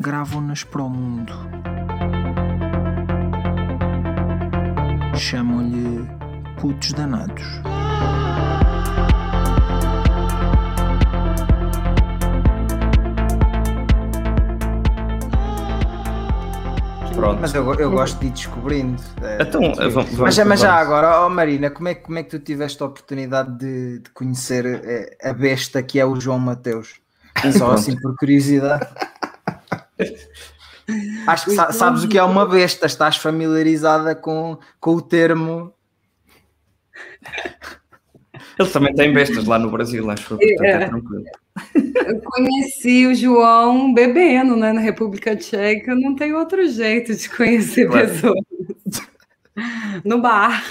gravam-nas para o mundo. Chamam-lhe putos danados. Pronto. Mas eu, eu gosto de ir descobrindo. É, Então, tipo, vamos- vamos- mas, já- mas já vamos. agora, oh Marina, como é, que- como é que tu tiveste a oportunidade de, de conhecer eh, a besta que é o João Mateus? Só assim por curiosidade. Acho que sa- sabes o que é uma besta, estás familiarizada com, com o termo. Eles também têm bestas lá no Brasil, acho. Portanto, é É. tranquilo. Eu conheci o João bebendo, né, na República Tcheca. Não tem outro jeito de conhecer Claro. pessoas. No bar.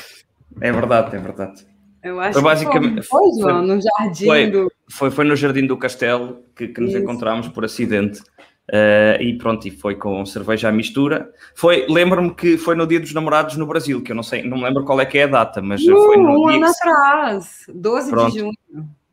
É verdade, é verdade. Eu acho Foi basicamente- que foi, foi, João, foi- no jardim foi. do. Foi, foi no Jardim do Castelo que, que nos Isso. encontramos por acidente. Eh, e pronto, e foi com cerveja à mistura. Foi, lembro-me que foi no Dia dos Namorados no Brasil, que eu não sei, não me lembro qual é que é a data, mas Uh, foi no um dia ano que atrás, 12 Pronto. de junho.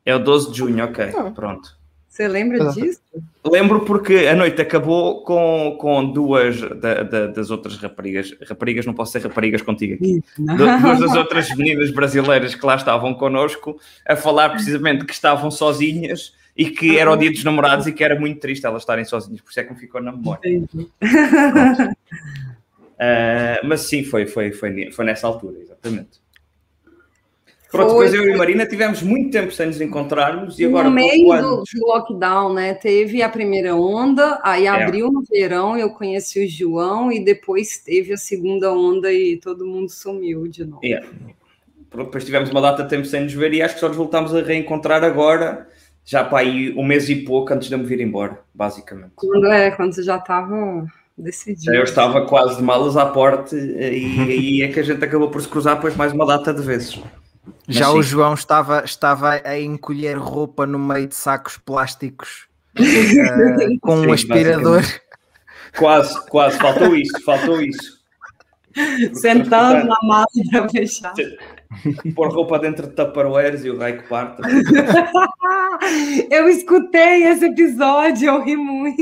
É o 12 de junho, ok, Ah. pronto. Você lembra disso? Lembro porque a noite acabou com, com duas da- da- das outras raparigas. Raparigas, não posso ser raparigas contigo aqui. Du- Duas das outras meninas brasileiras que lá estavam connosco a falar precisamente que estavam sozinhas e que era o dia dos namorados e que era muito triste elas estarem sozinhas, por isso é que me ficou na memória. Ah, mas sim, foi, foi, foi, foi nessa altura, exatamente. Pronto, depois eu e Marina tivemos muito tempo sem nos encontrarmos e agora no meio do, do lockdown, né? Teve a primeira onda, aí É. abriu no verão, eu conheci o João, e depois teve a segunda onda e todo mundo sumiu de novo. Yeah. Pronto, Depois tivemos uma data de tempo sem nos ver e acho que só nos voltámos a reencontrar agora, já para aí um mês e pouco antes de eu me vir embora, basicamente. Quando, é, quando você já estava decidido. Eu estava quase de malas à porta e aí é que a gente acabou por se cruzar depois mais uma data de vezes. Mas Já sim. o João estava, estava a encolher roupa no meio de sacos plásticos eh, com Sim, um aspirador. Quase, quase, faltou isso, faltou isso. Sentando na mala para fechar. Pôr roupa dentro de tupperwares e o raio que parte. Eu escutei esse episódio, eu ri muito.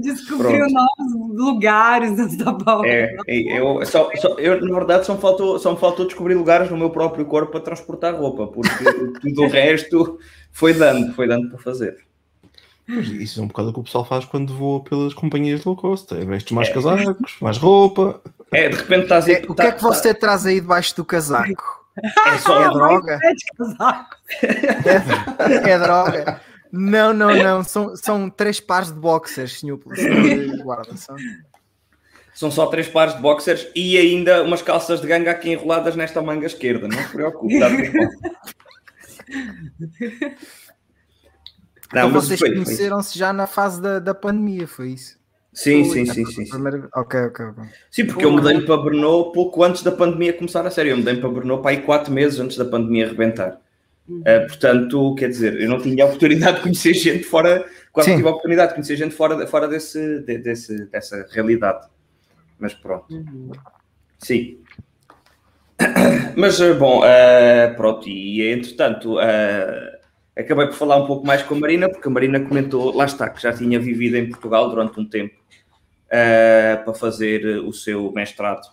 Descobriu Pronto. novos lugares nessa bola. É, é, eu, só, só- eu, na verdade, só me, faltou, só me faltou descobrir lugares no meu próprio corpo para transportar roupa, porque tudo o resto foi dando, foi dando para fazer. Mas Isso é um bocado o que o pessoal faz quando voa pelas companhias low cost. É, vestes mais casacos, mais roupa. É, de repente estás a É, o que é que você traz aí debaixo do casaco? É só É droga? É de casaco. É droga? Não, não, não. São, são três pares de boxers, senhor guarda. São... São só três pares de boxers e ainda umas calças de ganga aqui enroladas nesta manga esquerda. Não se preocupe. Está bom. Então vocês conheceram-se já na fase da, da pandemia, foi isso? Sim, sim, sim, sim. primeira- Ok, ok, ok. Sim, porque eu mudei-me para Brno pouco antes da pandemia começar a sério. Eu mudei-me para Brno para aí quatro meses antes da pandemia arrebentar. Eh, portanto, quer dizer, eu não tinha a oportunidade de conhecer gente fora, quase tive a oportunidade de conhecer gente fora, fora desse, de- desse, dessa realidade. Mas pronto. Sim. Mas, eh, bom, eh, pronto, e entretanto, eh, acabei por falar um pouco mais com a Marina, porque a Marina comentou, lá está, que já tinha vivido em Portugal durante um tempo eh, para fazer o seu mestrado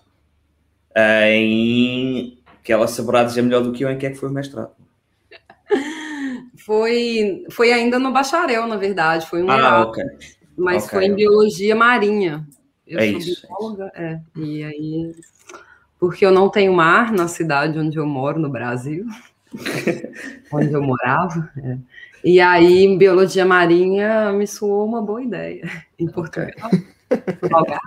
eh, em que ela saberá dizer melhor do que eu em que é que foi o mestrado. Foi, foi ainda no bacharel, na verdade. Foi um Ah, Erasmus, ok. mas ok, foi em biologia marinha. Eu É sou isso, é bióloga, é. E aí, porque eu não tenho mar na cidade onde eu moro, no Brasil, onde eu morava. é. E aí, em biologia marinha me soou uma boa ideia. Em Portugal. no Algarve.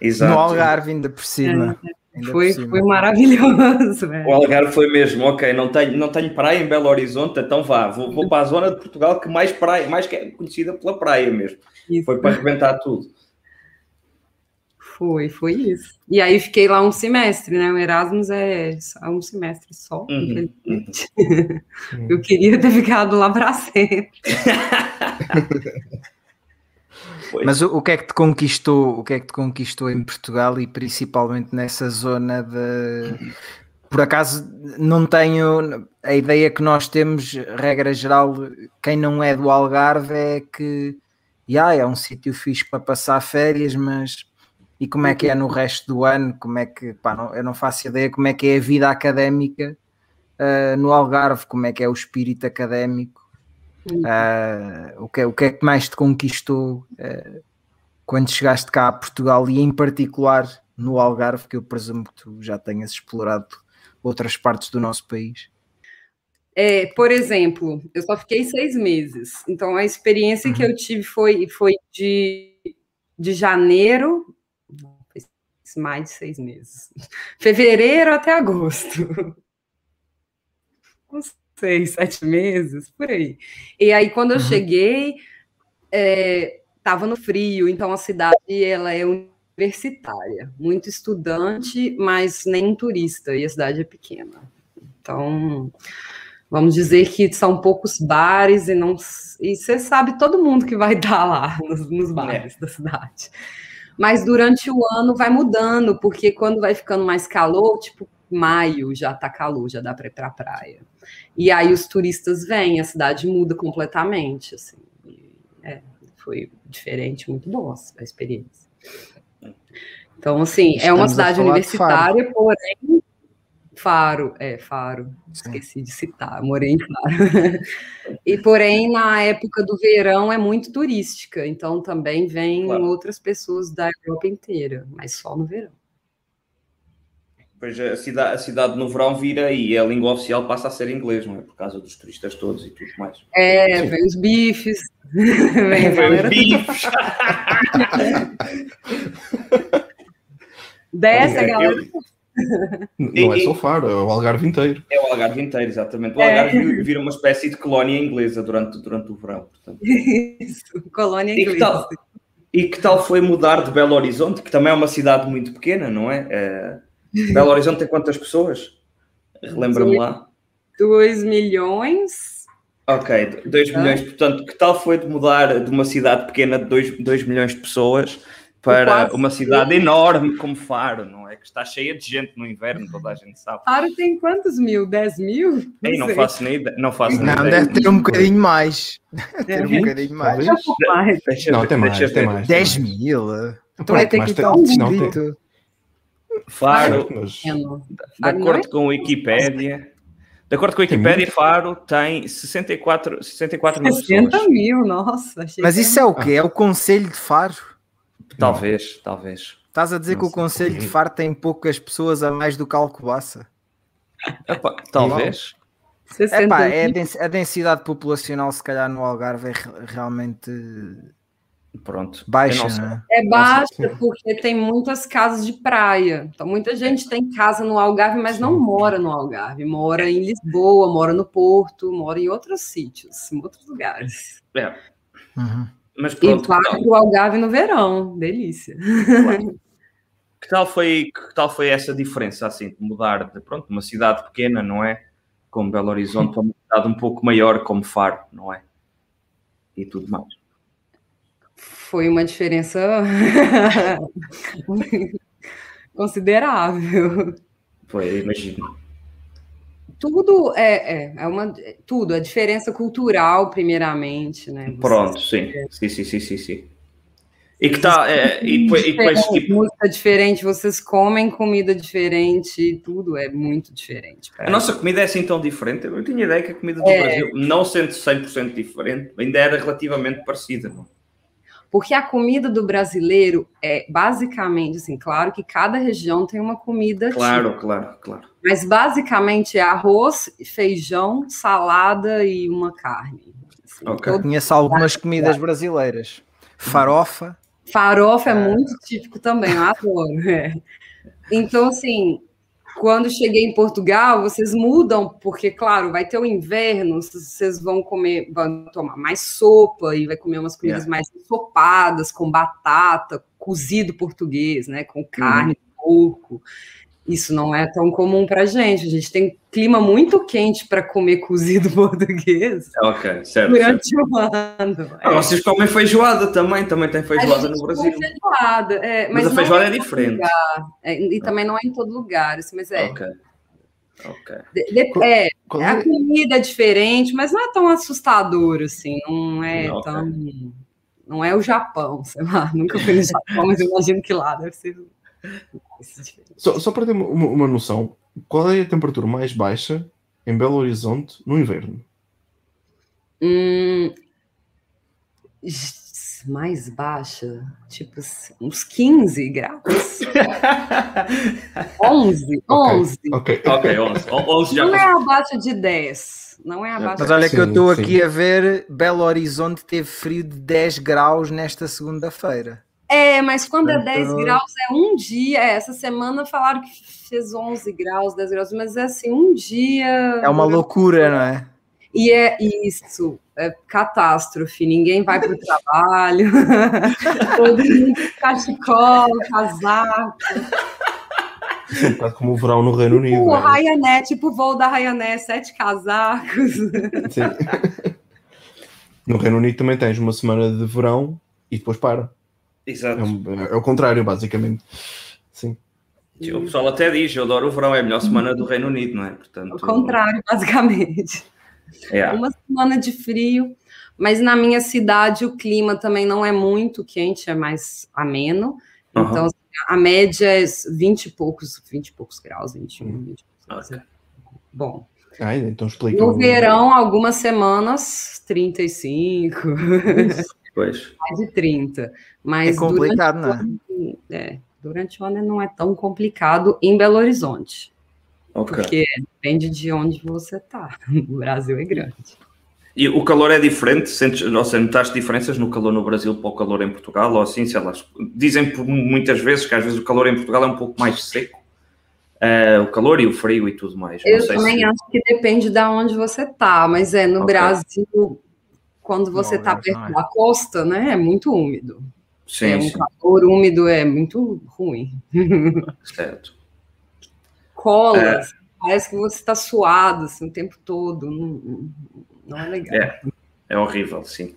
Exato. No Algarve, ainda por cima. Ainda Foi, por cima. foi maravilhoso. é. O Algarve foi mesmo, ok, não tenho, não tenho praia em Belo Horizonte, então vá, vou, vou para a zona de Portugal que mais praia, mais que é conhecida pela praia mesmo. Isso. Foi para arrebentar tudo. Foi, foi isso. E aí fiquei lá um semestre, né? O Erasmus é só um semestre só, Uhum, infelizmente. Eu queria ter ficado lá para sempre. Mas o, o que é que te conquistou? O que é que te conquistou em Portugal e principalmente nessa zona de por acaso não tenho a ideia que nós temos, regra geral, quem não é do Algarve é que yeah, é um sítio fixe para passar férias, mas e como é que é no resto do ano? Como é que pá, não, eu não faço ideia como é que é a vida académica ah, no Algarve, como é que é o espírito académico. Ah, o, que, é- o que é que mais te conquistou ah, quando chegaste cá a Portugal e em particular no Algarve, que eu presumo que tu já tenhas explorado outras partes do nosso país? É, por exemplo, eu só fiquei seis meses. Então, a experiência que eu tive foi, foi de, de janeiro, mais de seis meses, fevereiro até agosto. Uns seis, sete meses, por aí. E aí, quando eu cheguei, estava no frio, então a cidade ela é universitária, muito estudante, mas nem turista, e a cidade é pequena. Então, vamos dizer que são poucos bares e não e você sabe todo mundo que vai estar lá nos, nos bares da cidade. Mas durante o ano vai mudando, porque quando vai ficando mais calor, tipo maio já tá calor, já dá para ir para a praia. E aí os turistas vêm, a cidade muda completamente, assim. É, foi diferente, muito boa a experiência. Então, assim, é uma Estamos cidade universitária, porém Faro, é, Faro. Esqueci de citar, morei em Faro. e, porém, na época do verão é muito turística, então também vêm Claro. outras pessoas da Europa inteira, mas só no verão. Pois a cidade, a cidade no verão vira e a língua oficial passa a ser inglês, não é? Por causa dos turistas todos e tudo mais. É, vem os bifes, vem a galera bifes. desce, a Ok, galera Não é E- Faro, é o Algarve inteiro. É o Algarve inteiro, exatamente. O É. Algarve vira uma espécie de colónia inglesa durante, durante o verão. portanto. Isso, colônia E que, inglesa. tal, e que tal foi mudar de Belo Horizonte, que também é uma cidade muito pequena, não é? É, Belo Horizonte tem quantas pessoas? Relembra-me lá. 2 milhões. Ok, 2 Ah. milhões. Portanto, que tal foi de mudar de uma cidade pequena de 2 milhões de pessoas para Quase uma cidade enorme como Faro, não é? Que está cheia de gente no inverno, toda a gente sabe. Faro tem quantos mil? 10 mil? Ei, não faço nem ideia. Não faço nem Não, ideia. deve ter um bocadinho mais. Deve ter É. um bocadinho mais. Mais. Deixa Não, ver, tem mais, deixa tem ver. mais. 10 mil? Então é ter que tem- estar um não, tem- escrito. Faro, Mas- Pequeno. de não é acordo com a Wikipédia, de acordo com a Wikipédia, Faro tem 64, 64 mil 60 pessoas. mil, nossa. achei Mas isso é o quê? É o Conselho de Faro? Talvez, talvez. Estás a dizer Não que o. Conselho de Faro tem poucas pessoas a mais do que Alcobaça? Epá, talvez. era 60 Epá, é a densidade populacional, se calhar, no Algarve é re- realmente Pronto. Baixa, é? É baixa porque tem muitas casas de praia. Então, muita gente tem casa no Algarve, mas não mora no Algarve. Mora em Lisboa, mora no Porto, mora em outros sítios, em outros lugares. É, Uhum. Mas E pronto, tal, para o Algarve no verão. Delícia. que tal foi, que tal foi essa diferença, assim, de mudar de pronto, uma cidade pequena, não é? Como Belo Horizonte, para uma cidade um pouco maior, como Faro, não é? E tudo mais. Foi uma diferença considerável. Foi, imagino. Tudo é, é, é uma é tudo, a diferença cultural, primeiramente, né? Você- Pronto, sim. Sim, sim, sim, sim, sim. E que tal, é, e e depois Diferente, tipo, música diferente, vocês comem comida diferente, tudo é muito diferente. a nossa comida é assim tão diferente? Eu não tinha ideia que a comida do É. Brasil, não sendo 100% diferente, ainda era relativamente parecida, não? Porque a comida do brasileiro é basicamente assim, claro que cada região tem uma comida Claro, claro, claro. típica, mas basicamente é arroz, feijão, salada e uma carne. Assim, Ok. todo- Conheço algumas comidas brasileiras. Farofa. Farofa é muito típico também, eu adoro. é. Então, assim, quando cheguei em Portugal, vocês mudam, porque, claro, vai ter o inverno, vocês vão comer, vão tomar mais sopa e vai comer umas comidas Yeah. mais ensopadas, com batata, cozido português, né? Com carne, porco. Isso não é tão comum pra gente. A gente tem clima muito quente para comer cozido português Ok, certo. certo. durante o ano. Ah, vocês comem feijoada também, também tem A feijoada no Brasil. feijoada, é, Mas a não feijoada é todo diferente. é, e também não é em todo lugar, assim, mas é. Ok. Ok. de- de- é, a é? comida é diferente, mas não é tão assustador assim, não é Ok. tão. Não é o Japão, sei lá, nunca fui no Japão, mas eu imagino que lá deve ser. Só, só para ter uma, uma- noção, qual é a temperatura mais baixa em Belo Horizonte no inverno? Hum, mais baixa, tipo uns 15 graus. 11, 11. Ok. Ok, 11. 11 já Não é abaixo de 10. Não é abaixo Mas olha que eu estou aqui a ver, Belo Horizonte teve frio de 10 graus nesta segunda-feira. É, mas quando é 10 Então- graus é um dia. É, essa semana falaram que fez 11 graus, 10 graus, mas é assim, um dia. É uma loucura, não é? E é isso, é catástrofe. Ninguém vai para o trabalho, todo mundo com cachecol, casaco. É bocado como o verão no Reino Unido. O não é? Ryanair, tipo o voo da Ryanair, sete casacos. Sim. No Reino Unido também tens uma semana de verão e depois para. Exato. É, um- é o contrário, basicamente. Sim. O pessoal até diz, eu adoro o verão, é a melhor semana do Reino Unido, não é? Portanto, O contrário, basicamente. É. Uma semana de frio, mas na minha cidade o clima também não é muito quente, é mais ameno. Aham. Então, assim, a média é 20 e poucos, 20 e poucos graus, 21, 20 e poucos graus. Ok. Bom, Ah, então explica. no o- verão, algumas semanas, 35, Pois. mais de 30. É Mas complicado, não é? durante, é, durante o ano não é tão complicado em Belo Horizonte, Ok. porque depende de onde você está. O Brasil é grande. E o calor é diferente? Sentes, ou seja, notaste diferenças no calor no Brasil para o calor em Portugal? Ou assim, sei lá, dizem por muitas vezes que às vezes o calor em Portugal é um pouco mais seco. Eh, o calor e o frio e tudo mais. Não Eu sei também se- acho que depende de onde você tá, mas é no Ok. Brasil, quando você tá não, perto é. da costa, né? É muito úmido. Sim, é um sim, calor úmido, é muito ruim. certo. Cola, É. parece que você tá suado assim, o tempo todo. Não, não é legal. É. É horrível, sim.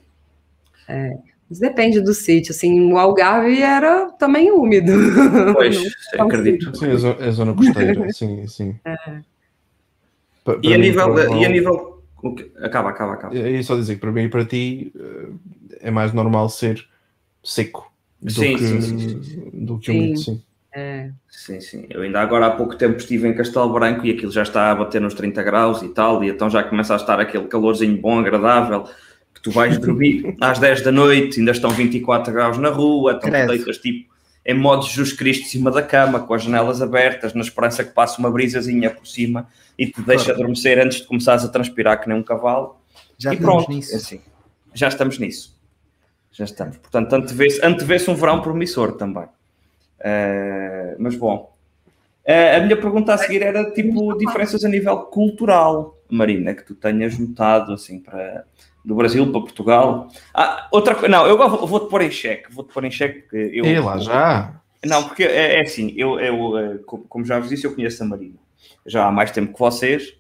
Mas depende do sítio. Assim, o Algarve era também úmido. Pois, Não acredito. Sim, a zona, costeira, sim, sim. Pa- E a nível. E a nível? Acaba, acaba, acaba. É isso só dizer que para mim e para ti eh, é mais normal ser seco do Sim, que, sim, sim, do que Sim. úmido, sim. É. Sim, sim. Eu ainda agora há pouco tempo estive em Castelo Branco e aquilo já está a bater nos 30 graus e tal, e então já começa a estar aquele calorzinho bom, agradável, que tu vais dormir às 10 da noite, ainda estão 24 graus na rua, então tu deitas tipo em modo Jesus Cristo em cima da cama, com as janelas abertas, na esperança que passe uma brisazinha por cima e te deixa Claro. adormecer antes de começares a transpirar que nem um cavalo. Já e estamos pronto, nisso. é assim. Já estamos nisso. Já estamos. Portanto, antevê-se antevê um verão promissor também. Eh, mas bom. Eh, a minha pergunta a seguir era tipo diferenças a nível cultural, Marina, que tu tenhas notado assim para do Brasil para Portugal. Ah, outra coisa, não, eu vou- vou-te pôr em xeque, vou-te pôr em xeque porque eu. E lá já. Não, porque é, é assim, eu, eu, eh, co- como já vos disse, eu conheço a Marina já há mais tempo que vocês.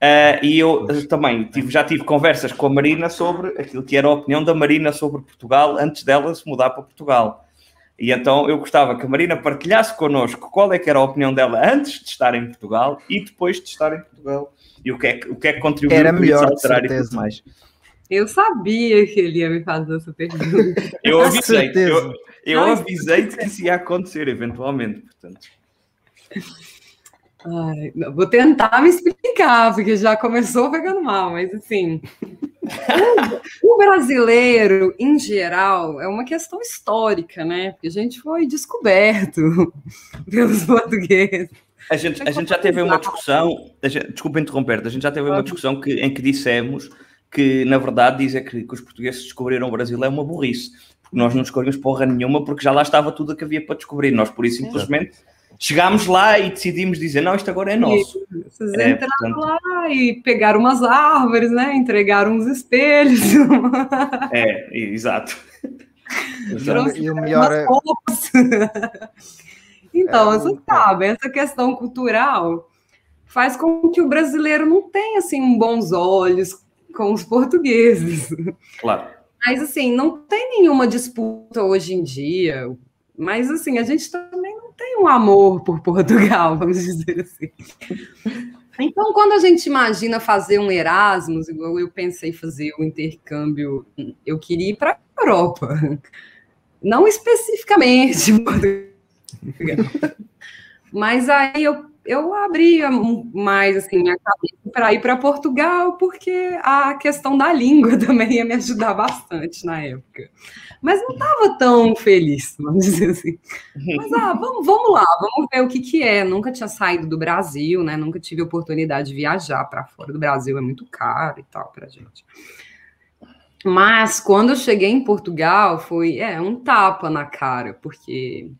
eh, e eu eh, também tive, já tive conversas com a Marina sobre aquilo que era a opinião da Marina sobre Portugal antes dela se mudar para Portugal. E então eu gostava que a Marina partilhasse connosco qual é que era a opinião dela antes de estar em Portugal e depois de estar em Portugal. E o que é que, o que, é que contribuiu Era para melhor, de alterar e tudo mais. Eu sabia que ele ia me fazer essa pergunta. Eu avisei, eu, eu Ai, avisei-te que isso ia acontecer eventualmente, portanto. Ai, não, vou tentar me explicar, porque já começou pegando mal, mas assim. o, o brasileiro, em geral, é uma questão histórica, né? Porque a gente foi descoberto pelos portugueses. A gente, a gente já teve uma discussão, a gente- desculpa interromper, a gente já teve uma discussão que, em que dissemos que, na verdade, dizer que, que os portugueses descobriram o Brasil é uma burrice, porque nós não descobrimos porra nenhuma, porque já lá estava tudo o que havia para descobrir. Nós, por isso, simplesmente, chegámos lá e decidimos dizer, não, isto agora é nosso. Vocês é, entraram portanto... lá e pegaram umas árvores, né? Entregaram uns espelhos. É, exato. e o melhor é... então, é, você sabe, essa questão cultural faz com que o brasileiro não tenha, assim, bons olhos com os portugueses. Claro. Mas, assim, não tem nenhuma disputa hoje em dia. Mas, assim, a gente também não tem um amor por Portugal, vamos dizer assim. Então, quando a gente imagina fazer um Erasmus, igual eu pensei fazer o intercâmbio, eu queria ir para a Europa. Não especificamente Portugal. Mas aí eu eu abria mais assim minha cabeça para ir para Portugal, porque a questão da língua também ia me ajudar bastante na época. Mas não estava tão feliz, vamos dizer assim. Mas ah, vamos, vamos lá, vamos ver o que, que é. Nunca tinha saído do Brasil, né? Nunca tive oportunidade de viajar para fora do Brasil, é muito caro e tal para gente. Mas quando eu cheguei em Portugal, foi é, um tapa na cara, porque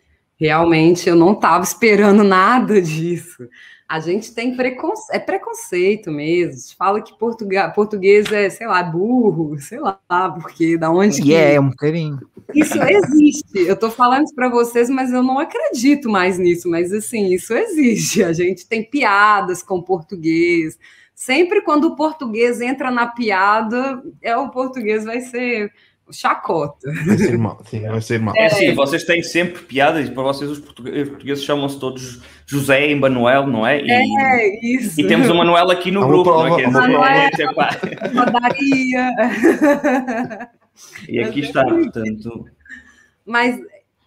Realmente eu não estava esperando nada disso. A gente tem preconceito, é preconceito mesmo. Fala que português é, sei lá, burro, sei lá, porque da onde. E que... é, um bocadinho. Isso existe. Eu estou falando isso para vocês, mas eu não acredito mais nisso. Mas assim, isso existe. A gente tem piadas com português. Sempre quando o português entra na piada, é o português vai ser chacota. Vai ser mal, sim, vai ser mal. É, sim, vocês têm sempre piadas, para vocês os portugueses, chamam-se todos José e Manuel, não é? E, é, isso. E temos o Manuel aqui no grupo, prova, não é? Manuel, Padaria. E aqui está, portanto... Mas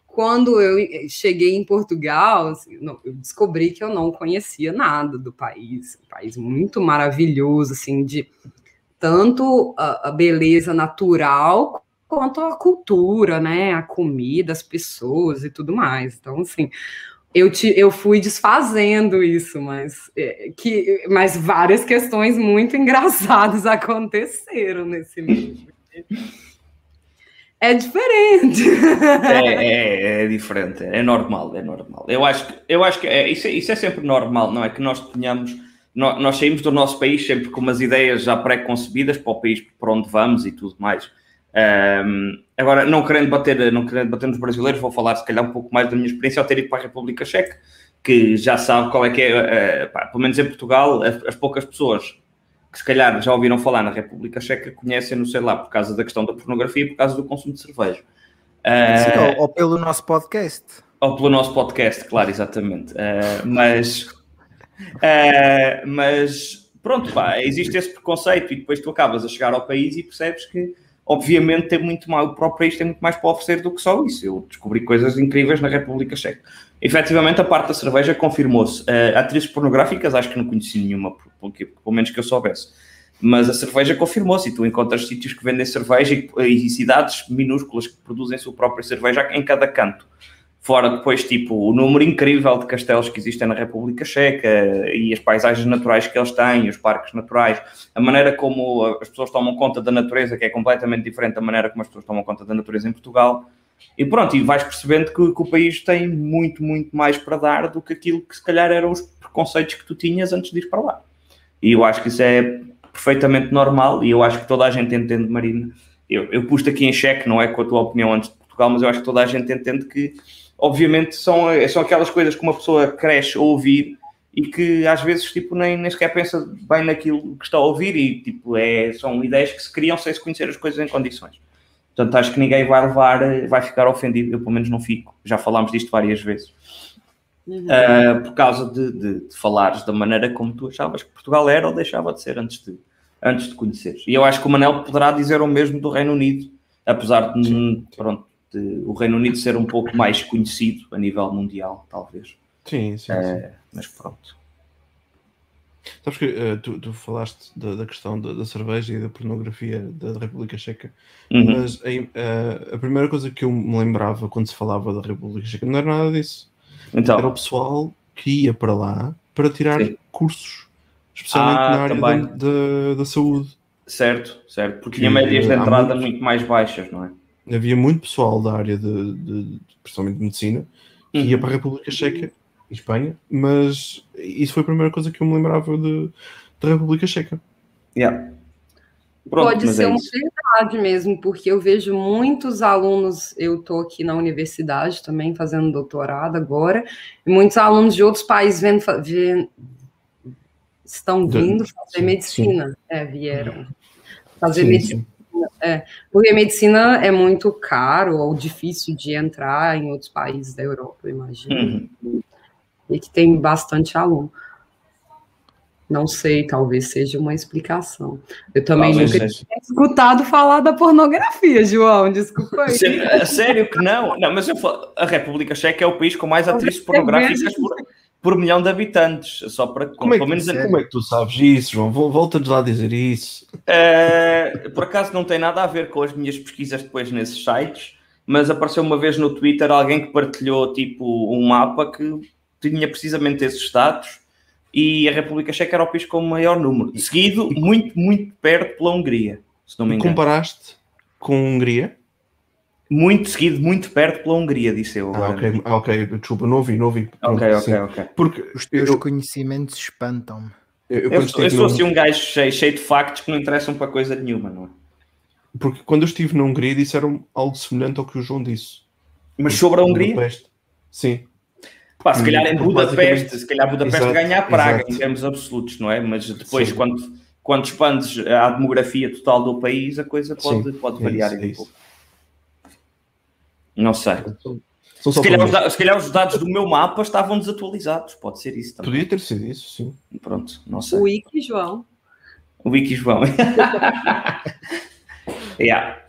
quando eu cheguei em Portugal, assim, eu descobri que eu não conhecia nada do país, um país muito maravilhoso, assim, de tanto a beleza natural quanto a cultura, né? A comida, as pessoas e tudo mais. Então, assim, eu, te, eu fui desfazendo isso, mas, é, que, mas várias questões muito engraçadas aconteceram nesse livro. É diferente. É, é, é, diferente, é normal, é normal. Eu acho que, eu acho que é, isso, é, isso é sempre normal, não é? Que nós tenhamos nós, nós saímos do nosso país sempre com umas ideias já pré-concebidas para o país para onde vamos e tudo mais. Um, agora, não querendo, bater, não querendo bater nos brasileiros, vou falar se calhar um pouco mais da minha experiência ao ter ido para a República Checa, que já sabe qual é que é, uh, pá, pelo menos em Portugal, as, as, poucas pessoas que se calhar já ouviram falar na República Checa conhecem-no, sei lá, por causa da questão da pornografia e por causa do consumo de cerveja. Uh, Sim, ou, ou, pelo nosso podcast. Ou pelo nosso podcast, claro, exatamente. Uh, mas Uh, mas pronto, pá, existe esse preconceito e depois tu acabas a chegar ao país e percebes que, obviamente, tem muito mais, o próprio país tem muito mais para oferecer do que só isso. Eu descobri coisas incríveis na República Checa. Efetivamente, a parte da cerveja confirmou-se. Uh, atrizes pornográficas, acho que não conheci nenhuma, pelo menos que eu soubesse. Mas a cerveja confirmou-se tu encontras sítios que vendem cerveja e, e cidades minúsculas que produzem sua própria cerveja em cada canto. Fora depois, tipo, o número incrível de castelos que existem na República Checa e as paisagens naturais que eles têm, os parques naturais, a maneira como as pessoas tomam conta da natureza, que é completamente diferente da maneira como as pessoas tomam conta da natureza em Portugal. E pronto, e vais percebendo que, que o país tem muito, muito mais para dar do que aquilo que se calhar eram os preconceitos que tu tinhas antes de ir para lá. E eu acho que isso é perfeitamente normal e eu acho que toda a gente entende, Marina. Eu, eu pus aqui em xeque, não é com a tua opinião antes de Portugal, mas eu acho que toda a gente entende que obviamente são, são aquelas coisas que uma pessoa cresce a ouvir e que às vezes tipo, nem, nem sequer pensa bem naquilo que está a ouvir e tipo, é, são ideias que se criam sem se conhecer as coisas em condições. Portanto, acho que ninguém vai levar, vai ficar ofendido, eu pelo menos não fico, já falámos disto várias vezes. Uhum. Uh, por causa de, de, de, falares da maneira como tu achavas que Portugal era ou deixava de ser antes de, antes de conheceres. E eu acho que o Manel poderá dizer o mesmo do Reino Unido, apesar de, pronto, de o Reino Unido ser um pouco mais conhecido a nível mundial, talvez. Sim, sim. É, sim. Mas pronto. Sabes que uh, tu, tu, falaste da, da questão da, da, cerveja e da pornografia da República Checa, uhum. mas a, uh, a, primeira coisa que eu me lembrava quando se falava da República Checa não era nada disso. Então. Era o pessoal que ia para lá para tirar Sim. cursos, especialmente ah, na área da, da, da, saúde. Certo, certo, porque tinha médias de entrada muito... muito mais baixas, não é? Havia muito pessoal da área de, de, de principalmente de medicina que uhum. ia para a República Checa e Espanha, mas isso foi a primeira coisa que eu me lembrava de, da República Checa. Yeah. Pronto, Pode ser é uma verdade mesmo, porque eu vejo muitos alunos, eu estou aqui na universidade também fazendo doutorado agora, e muitos alunos de outros países vendo, vendo estão vindo fazer sim, medicina, sim. É, vieram fazer sim, medicina. É, porque medicina é muito caro ou difícil de entrar em outros países da Europa, eu imagino. Uhum. E que tem bastante aluno. Não sei, talvez seja uma explicação. Eu também talvez nunca seja. tinha escutado falar da pornografia, João, desculpa aí. Sério que não? Não, mas eu falo, a República Checa é o país com mais atrizes pornográficas por, por milhão de habitantes, só para como é, que, menos como é que tu sabes isso, João? Volta-nos lá a dizer isso. Uh, por acaso não tem nada a ver com as minhas pesquisas depois nesses sites, mas apareceu uma vez no Twitter alguém que partilhou tipo um mapa que tinha precisamente esses dados e a República Checa era o país com o maior número, seguido muito, muito perto pela Hungria, se não me engano. Comparaste com a Hungria? Muito seguido, muito perto pela Hungria, disse eu. Ah, ok, ah, ok, desculpa, não ouvi, não ouvi. Ok, ok, ok. Porque os teus eu, conhecimentos espantam-me. Eu, eu, eu, eu sou assim um gajo cheio, cheio de factos que não interessam para coisa nenhuma, não é? Porque quando eu estive na Hungria disseram algo semelhante ao que o João disse. Mas sobre a Hungria? Budapeste. Sim. Pá, se calhar em Budapeste, se calhar Budapeste exato, ganha a Praga exato. em termos absolutos, não é? Mas depois, quando, quando expandes a demografia total do país, a coisa pode, pode é variar é isso, um pouco. Não sei. Se calhar, os, se calhar, os dados do meu mapa estavam desatualizados, pode ser isso também. Podia ter sido isso, sim. Pronto, não sei. O Wiki João. O Wiki João. yeah.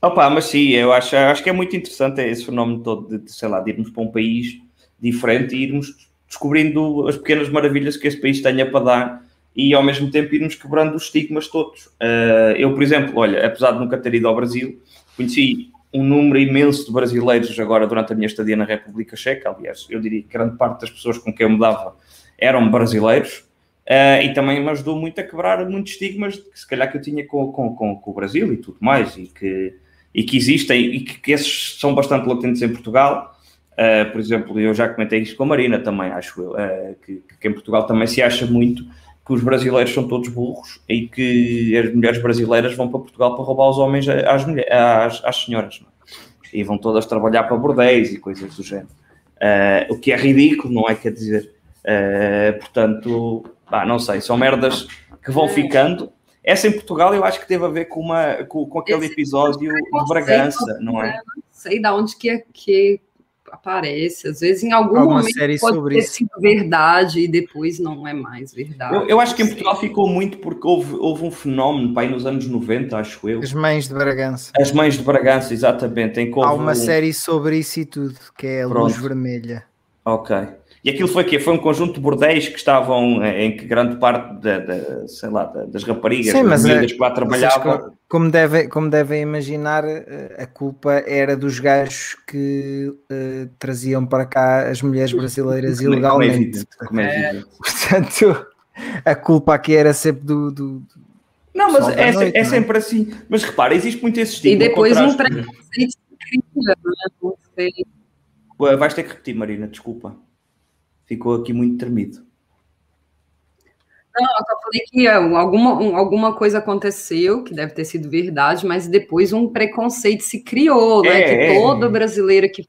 Opa, mas sim, eu acho, acho que é muito interessante esse fenómeno todo de, sei lá, de irmos para um país diferente e irmos descobrindo as pequenas maravilhas que esse país tenha para dar e ao mesmo tempo irmos quebrando os estigmas todos. Uh, eu, por exemplo, olha, apesar de nunca ter ido ao Brasil, conheci um número imenso de brasileiros agora durante a minha estadia na República Checa. Aliás, eu diria que grande parte das pessoas com quem eu me dava eram brasileiros. Uh, e também me ajudou muito a quebrar muitos estigmas que se calhar que eu tinha com, com, com, com o Brasil e tudo mais, e que, e que existem, e que, que esses são bastante latentes em Portugal. Uh, por exemplo, eu já comentei isso com a Marina também, acho eu, uh, que, que, em Portugal também se acha muito que os brasileiros são todos burros e que as mulheres brasileiras vão para Portugal para roubar os homens às, mulheres, às, às senhoras, é? e vão todas trabalhar para bordéis e coisas do género. Uh, o que é ridículo, não é? Quer dizer, uh, portanto, não sei, são merdas que vão ficando. Essa em Portugal eu acho que teve a ver com, uma, com, com aquele episódio de Bragança, não é? Não sei de onde que, é, que aparece. Às vezes, em algum Alguma momento, série pode sobre ter isso. sido verdade e depois não é mais verdade. Eu, eu acho que em Portugal ficou muito porque houve, houve um fenómeno pai, nos anos 90, acho eu. As Mães de Bragança. As Mães de Bragança, exatamente. Em Há uma um... série sobre isso e tudo, que é a Pronto. Luz Vermelha. Ok. E aquilo foi que Foi um conjunto de bordéis que estavam eh, em que grande parte da, da sei lá, das raparigas, Sim, das é, que lá trabalhavam. Como, deve, como devem imaginar, eh, a culpa era dos gajos que uh, traziam para cá as mulheres brasileiras como ilegalmente. Como é evidente, como é evidente. Portanto, a culpa aqui era sempre do. do não, mas é, noite, é, é sempre assim. Mas repara, existe muito esse estigma. E depois um preconceito. Vais ter que repetir, Marina, desculpa ficou aqui muito tremido. Não, eu só falei que é, alguma, alguma coisa aconteceu, que deve ter sido verdade, mas depois um preconceito se criou, né? É, que é, todo é. brasileiro que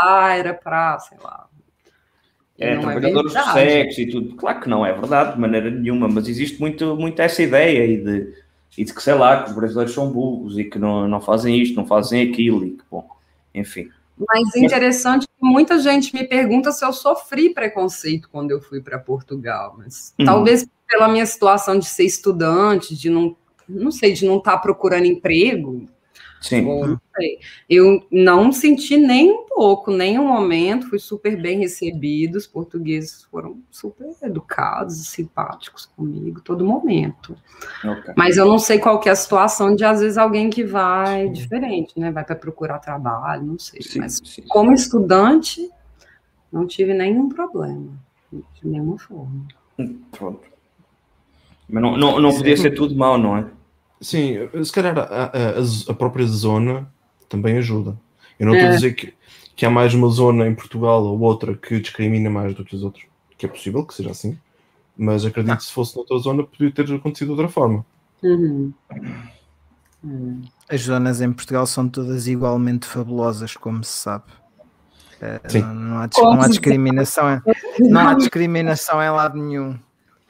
lá era para, sei lá. É, trabalhadores é do sexo e tudo. Claro que não é verdade, de maneira nenhuma, mas existe muito, muito essa ideia e de, e de que, sei lá, que os brasileiros são burros e que não, não fazem isto, não fazem aquilo e que, bom, enfim. Mas interessante que muita gente me pergunta se eu sofri preconceito quando eu fui para Portugal. Mas uhum. talvez pela minha situação de ser estudante, de não, não sei, de não estar tá procurando emprego, Sim. eu não senti nem um pouco, nem um momento, fui super bem recebido, os portugueses foram super educados e simpáticos comigo, todo momento. Okay. Mas eu não sei qual é a situação de, às vezes, alguém que vai sim. diferente, né? Vai para procurar trabalho, não sei. Sim, Mas sim. como estudante, não tive nenhum problema, de nenhuma forma. Hum, pronto. Mas não, não, não podia ser tudo mal, não é? Sim, se calhar a, a, a própria zona também ajuda. Eu não estou é. a dizer que, que há mais uma zona em Portugal ou outra que discrimina mais do que as outras, que é possível que seja assim, mas acredito que se fosse noutra zona podia ter acontecido de outra forma. Uhum. As zonas em Portugal são todas igualmente fabulosas, como se sabe. Eh, Sim. Não, não há, não há discriminação, em- não há discriminação em lado nenhum.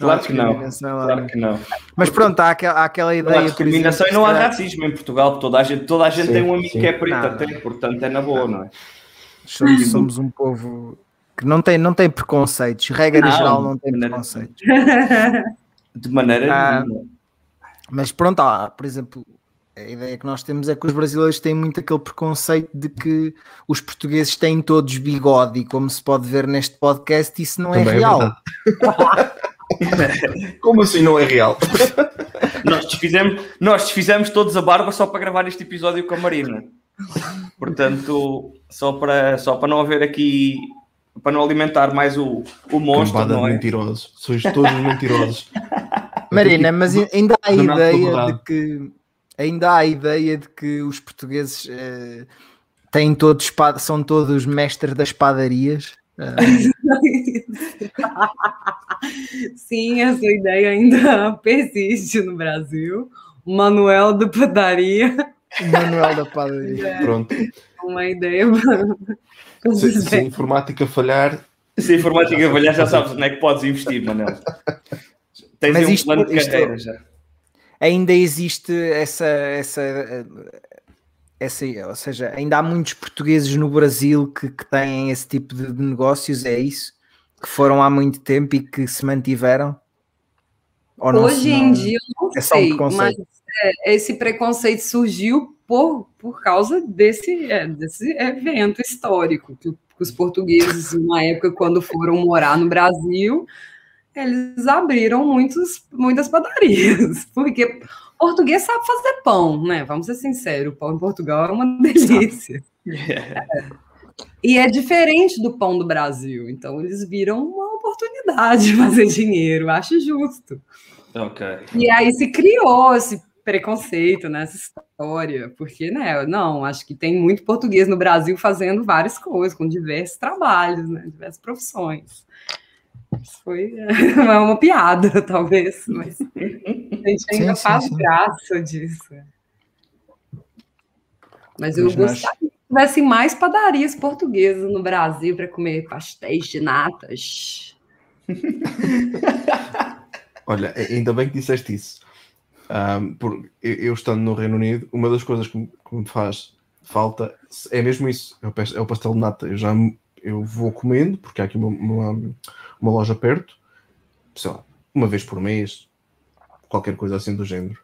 Não há Claro que não. lado Claro que não. Mas pronto, há aquela, há aquela Não ideia. há por discriminação e não há racismo em Portugal, porque toda a gente, toda a gente Sim, tem um amigo sim. que é preto até, portanto é na boa, não é? Somos, somos um povo que não tem, não tem preconceitos. Regra Não, geral não tem maneira- preconceitos. De maneira Ah, nenhuma. Mas pronto, há, por exemplo, a ideia que nós temos é que os brasileiros têm muito aquele preconceito de que os portugueses têm todos bigode, e como se pode ver neste podcast, isso não é Também é real. Como assim não é real? Nós desfizemos, nós desfizemos todos a barba só para gravar este episódio com a Marina. Portanto, só para, só para não haver aqui, para não alimentar mais o, o monstro, não é? mentirosos. Sois todos mentirosos. Marina, mas ainda há a ideia de que ainda há a ideia de que os portugueses eh, têm todos espada- são todos mestres das padarias. Eh, Sim, essa ideia ainda persiste no Brasil. O Manuel do Padaria, Manuel da padaria. Pronto. uma ideia. Se, se a informática falhar, Se a informática falhar, já sabes onde é que podes investir, Manel. Tens Mas um isto- plano de isto- carreira já. ainda existe essa, essa, essa, ou seja, ainda há muitos portugueses no Brasil que, que têm esse tipo de, de negócios, é isso? Que foram há muito tempo e que se mantiveram? Ou não Hoje em não- dia, eu não é um sei, preconceito. mas é, esse preconceito surgiu por, por causa desse, é, desse evento histórico, que, os portugueses, na época, quando foram morar no Brasil, eles abriram muitos, muitas padarias, porque português sabe fazer pão, né? Vamos ser sinceros, o pão em Portugal é uma delícia. E é diferente do pão do Brasil, então eles viram uma oportunidade de fazer dinheiro, acho justo. Ok. E aí se criou esse preconceito nessa história, porque, né, não, acho que tem muito português no Brasil fazendo várias coisas, com diversos trabalhos, né, diversas profissões. Isso foi é, uma piada, talvez, mas a gente ainda Sim, sim, faz sim. graça disso. Mas eu nós- gostaria que tivesse mais padarias portuguesas no Brasil para comer pastéis de natas. olha, ainda bem que disseste isso. Ahm, por, eu, estando no Reino Unido, uma das coisas que que me faz falta é mesmo isso, é o, é pastel de nata. Eu já eu vou comendo, porque há aqui uma, uma, uma loja perto, sei lá, uma vez por mês, qualquer coisa assim do género.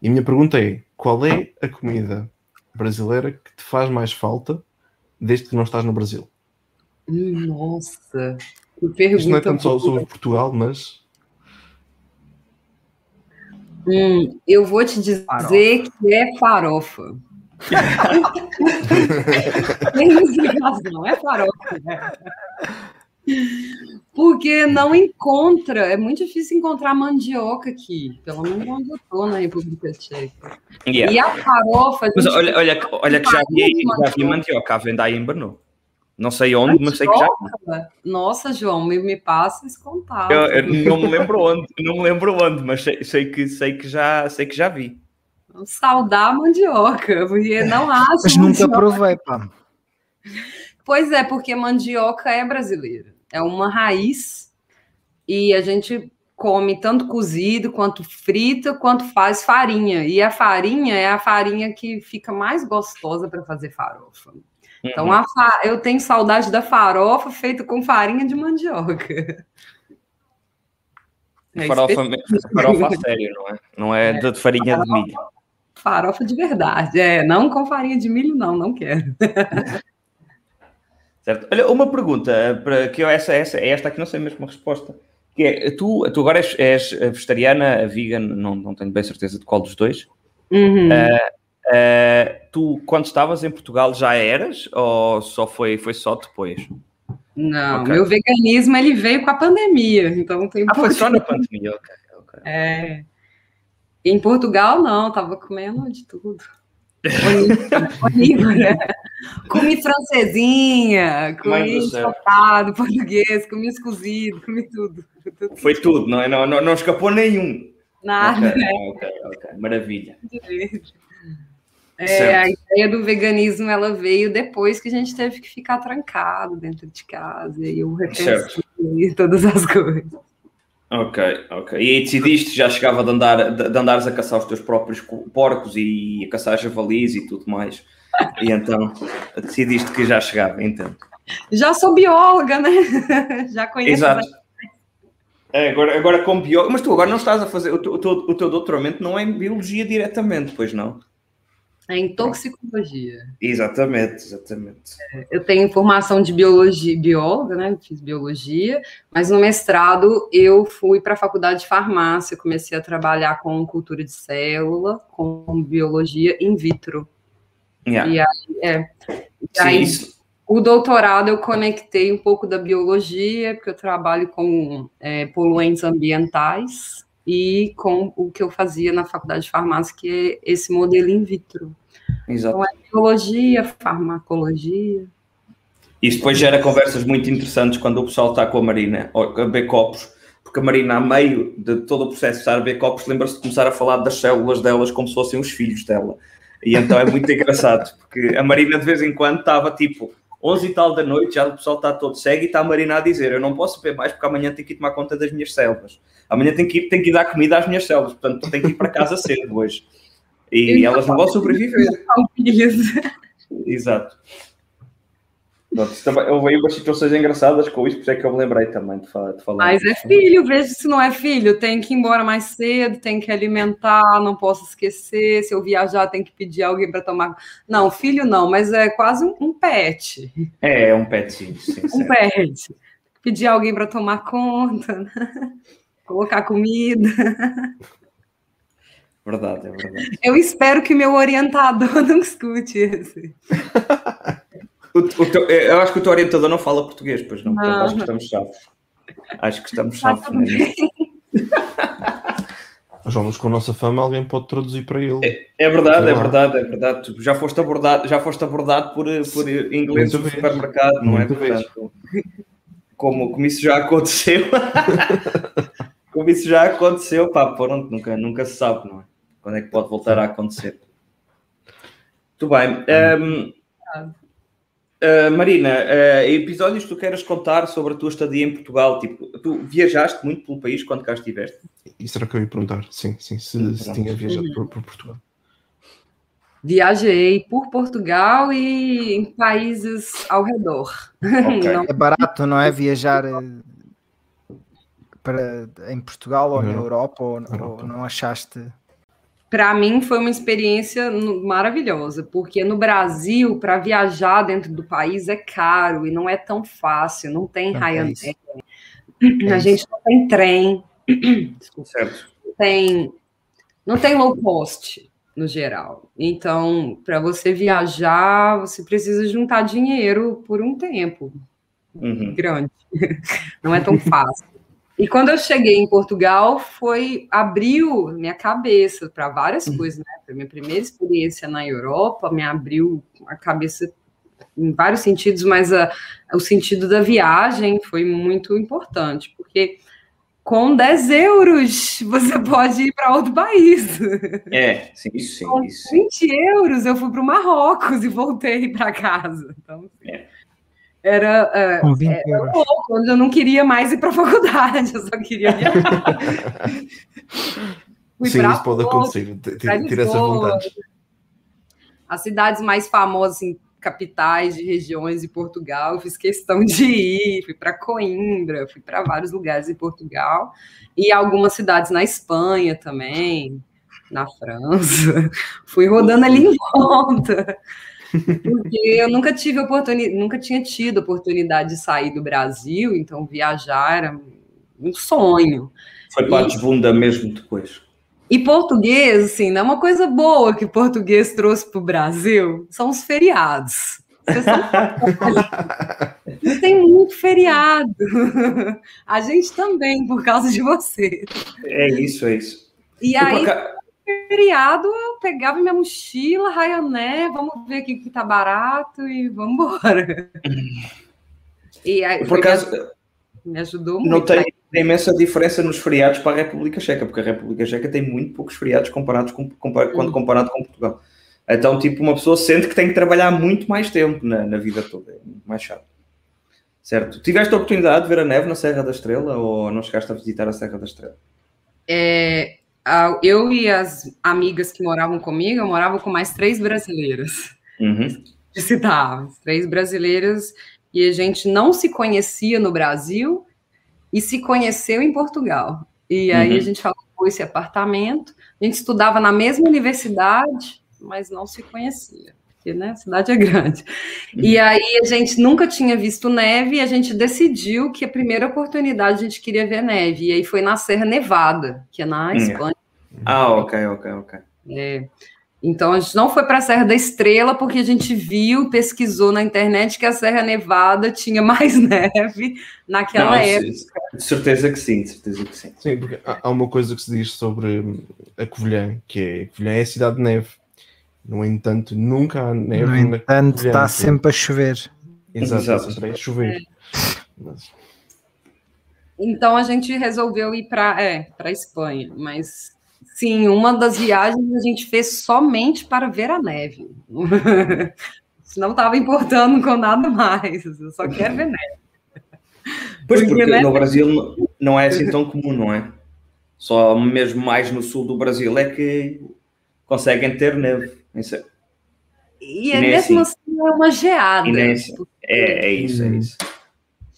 E a minha pergunta é: qual é a comida brasileira que te faz mais falta desde que não estás no Brasil? Nossa, que pergunta. Isto não é tanto só sobre Portugal, mas Hum, eu vou te dizer Farofa. que é farofa. Tem explicação, é farofa. né? Porque não encontra, é muito difícil encontrar mandioca aqui, pelo menos onde eu estou na República Tcheca. Yeah. E a farofa. a Mas gente olha, olha, que- olha que já vi, Mandioca. já vi mandioca à venda aí em Brno. Não sei onde, mas sei que já. Nossa, João, me, me passa esse contato. Eu, eu não me lembro onde, não me lembro onde, mas sei, sei que, sei, que já, sei que já vi. Saudar mandioca, porque não acho. Mas nunca mandioca. provei, pá. Pois é, porque mandioca é brasileira. É uma raiz e a gente come tanto cozido, quanto frita, quanto faz farinha. E a farinha é a farinha que fica mais gostosa para fazer farofa. Então Uhum. a fa- eu tenho saudade da farofa feita com farinha de mandioca. É farofa, farofa a sério, não é? Não é de farinha de milho. Farofa de verdade, é, não com farinha de milho, não, não quero. Certo? Olha, uma pergunta, para que eu, essa, essa, é esta aqui, não sei mesmo a resposta. Que é, tu, tu agora és, és vegetariana, vegan, não, não tenho bem certeza de qual dos dois. Uhum. Eh, tu, quando estavas em Portugal, já eras ou só foi, foi só depois? Não, ok. meu veganismo ele veio com a pandemia, então tem Ah, foi só na pandemia, ok. ok. É. Em Portugal, não, tava comendo de tudo. Né? Comi francesinha, comi ensopado, português, comi escozido, comi tudo. Foi tudo, não? Não, não, escapou nenhum. Nada. Ok, ok, ok. Maravilha. É, a ideia do veganismo ela veio depois que a gente teve que ficar trancado dentro de casa e eu repensei todas as coisas. Ok, ok. E aí decidiste, já chegava de, andar, de, de andares a caçar os teus próprios porcos e a caçar javalis e tudo mais. E então decidiste que já chegava, então. Já sou bióloga, né? Já conheço. Exato. É, agora, agora como bióloga, mas tu agora não estás a fazer, o teu, o teu doutoramento não é em biologia diretamente, pois não? É em toxicologia. Exatamente, exatamente. É, eu tenho formação de biologia, bióloga, né? Fiz biologia, mas no mestrado eu fui para a faculdade de farmácia, comecei a trabalhar com cultura de célula, com biologia in vitro. Yeah. E aí, é, e aí o doutorado eu conectei um pouco da biologia, porque eu trabalho com é, poluentes ambientais e com o que eu fazia na faculdade de farmácia, que é esse modelo in vitro. Exato. Então, é biologia, farmacologia. Isso depois gera conversas muito interessantes quando o pessoal está com a Marina, a beber copos, porque a Marina, a meio de todo o processo de estar a beber copos, lembra-se de começar a falar das células delas como se fossem os filhos dela. E então é muito engraçado, porque a Marina de vez em quando estava tipo 11 e tal da noite, já o pessoal está todo cego e está a Marina a dizer: Eu não posso beber mais porque amanhã tenho que ir tomar conta das minhas células. Amanhã tenho que ir, tenho que ir dar comida às minhas células, portanto tenho que ir para casa cedo hoje. E elas não vão sobreviver. Exato. Pronto, houve aí umas situações engraçadas com isso, por isso é que eu me lembrei também de falar. De falar Mas é filho, veja se não é filho, tem que ir embora mais cedo, tem que alimentar, não posso esquecer, se eu viajar tem que pedir alguém para tomar. Não, filho não, mas é quase um, um pet. É, é um pet, sim. sim um pet. Pedir alguém para tomar conta, né? colocar comida. Verdade, é verdade. Eu espero que meu orientador não escute esse. o, o teu, eu acho que o teu orientador não fala português, pois não. Portanto, acho que estamos chaves. Acho que estamos chaves. Né? João, mas com a nossa fama alguém pode traduzir para ele. É, é verdade, é verdade, é verdade. Tu já foste abordado, já foste abordado por, por ingleses do supermercado, não é? Portanto, como, como isso já aconteceu. como isso já aconteceu, pá, pronto, nunca, nunca se sabe, não é? Quando é que pode voltar a acontecer? Muito bem. Um, uh, ah, Marina, uh, episódios que tu queres contar sobre a tua estadia em Portugal? Tipo, tu viajaste muito pelo país quando cá estiveste? Isso era que eu ia perguntar, sim, sim, se, se tinha viajado por, por, Portugal. Viajei por Portugal e em países ao redor. Okay. Não... É barato, não é? Viajar eh, para, em Portugal ou na Europa, ou, Europa. ou não achaste? Para mim foi uma experiência maravilhosa, porque no Brasil, para viajar dentro do país é caro e não é tão fácil, não tem não Ryanair, é a gente não tem trem, certo. tem, não tem low cost no geral. Então, para você viajar, você precisa juntar dinheiro por um tempo uhum. grande. Não é tão fácil. E quando eu cheguei em Portugal, foi abriu minha cabeça para várias uhum. coisas, né? Foi minha primeira experiência na Europa, me abriu a cabeça em vários sentidos, mas a, o sentido da viagem foi muito importante, porque com 10 euros você pode ir para outro país. É, sim, sim. Com 20 euros eu fui para o Marrocos e voltei para casa. Então, é era, é, era louco, quando eu não queria mais ir para a faculdade, eu só queria Sim, isso pode acontecer, ter essa vontade. As cidades mais famosas, assim, capitais de regiões de Portugal, eu fiz questão de ir, fui para Coimbra, fui para vários lugares em Portugal, e algumas cidades na Espanha também, na França, fui rodando ali em volta. Porque eu nunca tive oportunidade, nunca tinha tido oportunidade de sair do Brasil, então viajar era um sonho. Foi para e, bunda mesmo depois. E português, assim, não é uma coisa boa que português trouxe para o Brasil, são os feriados. Vocês tem muito feriado. A gente também, por causa de você. É isso, é isso. E aí, feriado, eu pegava minha mochila, Ryanair, vamos ver o que tá barato e vamos embora. E aí, Por acaso, me ajudou muito. Não tem, tem imensa diferença nos feriados para a República Checa, porque a República Checa tem muito poucos feriados comparados com, compar, quando comparado com Portugal. Então, tipo, uma pessoa sente que tem que trabalhar muito mais tempo na, na vida toda, é muito mais chato. Certo. Tiveste a oportunidade de ver a neve na Serra da Estrela ou não chegaste a visitar a Serra da Estrela? É, eu e as amigas que moravam comigo, eu morava com mais três brasileiras. Uhum. De citar, três brasileiras, e a gente não se conhecia no Brasil e se conheceu em Portugal. E aí uhum. a gente alugou esse apartamento, a gente estudava na mesma universidade, mas não se conhecia porque né, a cidade é grande. E uhum. aí a gente nunca tinha visto neve e a gente decidiu que a primeira oportunidade a gente queria ver neve. E aí foi na Serra Nevada, que é na hum. Espanha. Ah, ok, ok, ok. É. Então a gente não foi para a Serra da Estrela porque a gente viu, pesquisou na internet que a Serra Nevada tinha mais neve naquela não, época. De certeza que sim, de certeza que sim. Sim, porque há uma coisa que se diz sobre a Covilhã, que é Covilhã é a cidade de neve. No entanto, nunca há neve. No entanto, está sempre a chover. Exato, está sempre a chover. É. Mas... Então a gente resolveu ir para é, a Espanha, mas sim, uma das viagens a gente fez somente para ver a neve. não estava importando com nada mais, eu só quero ver neve. Pois, porque, porque no Brasil não é assim tão comum, não é? Só mesmo mais no sul do Brasil é que conseguem ter neve. Isso é... E, é mesmo assim, assim é uma geada. É, é, é isso, é isso.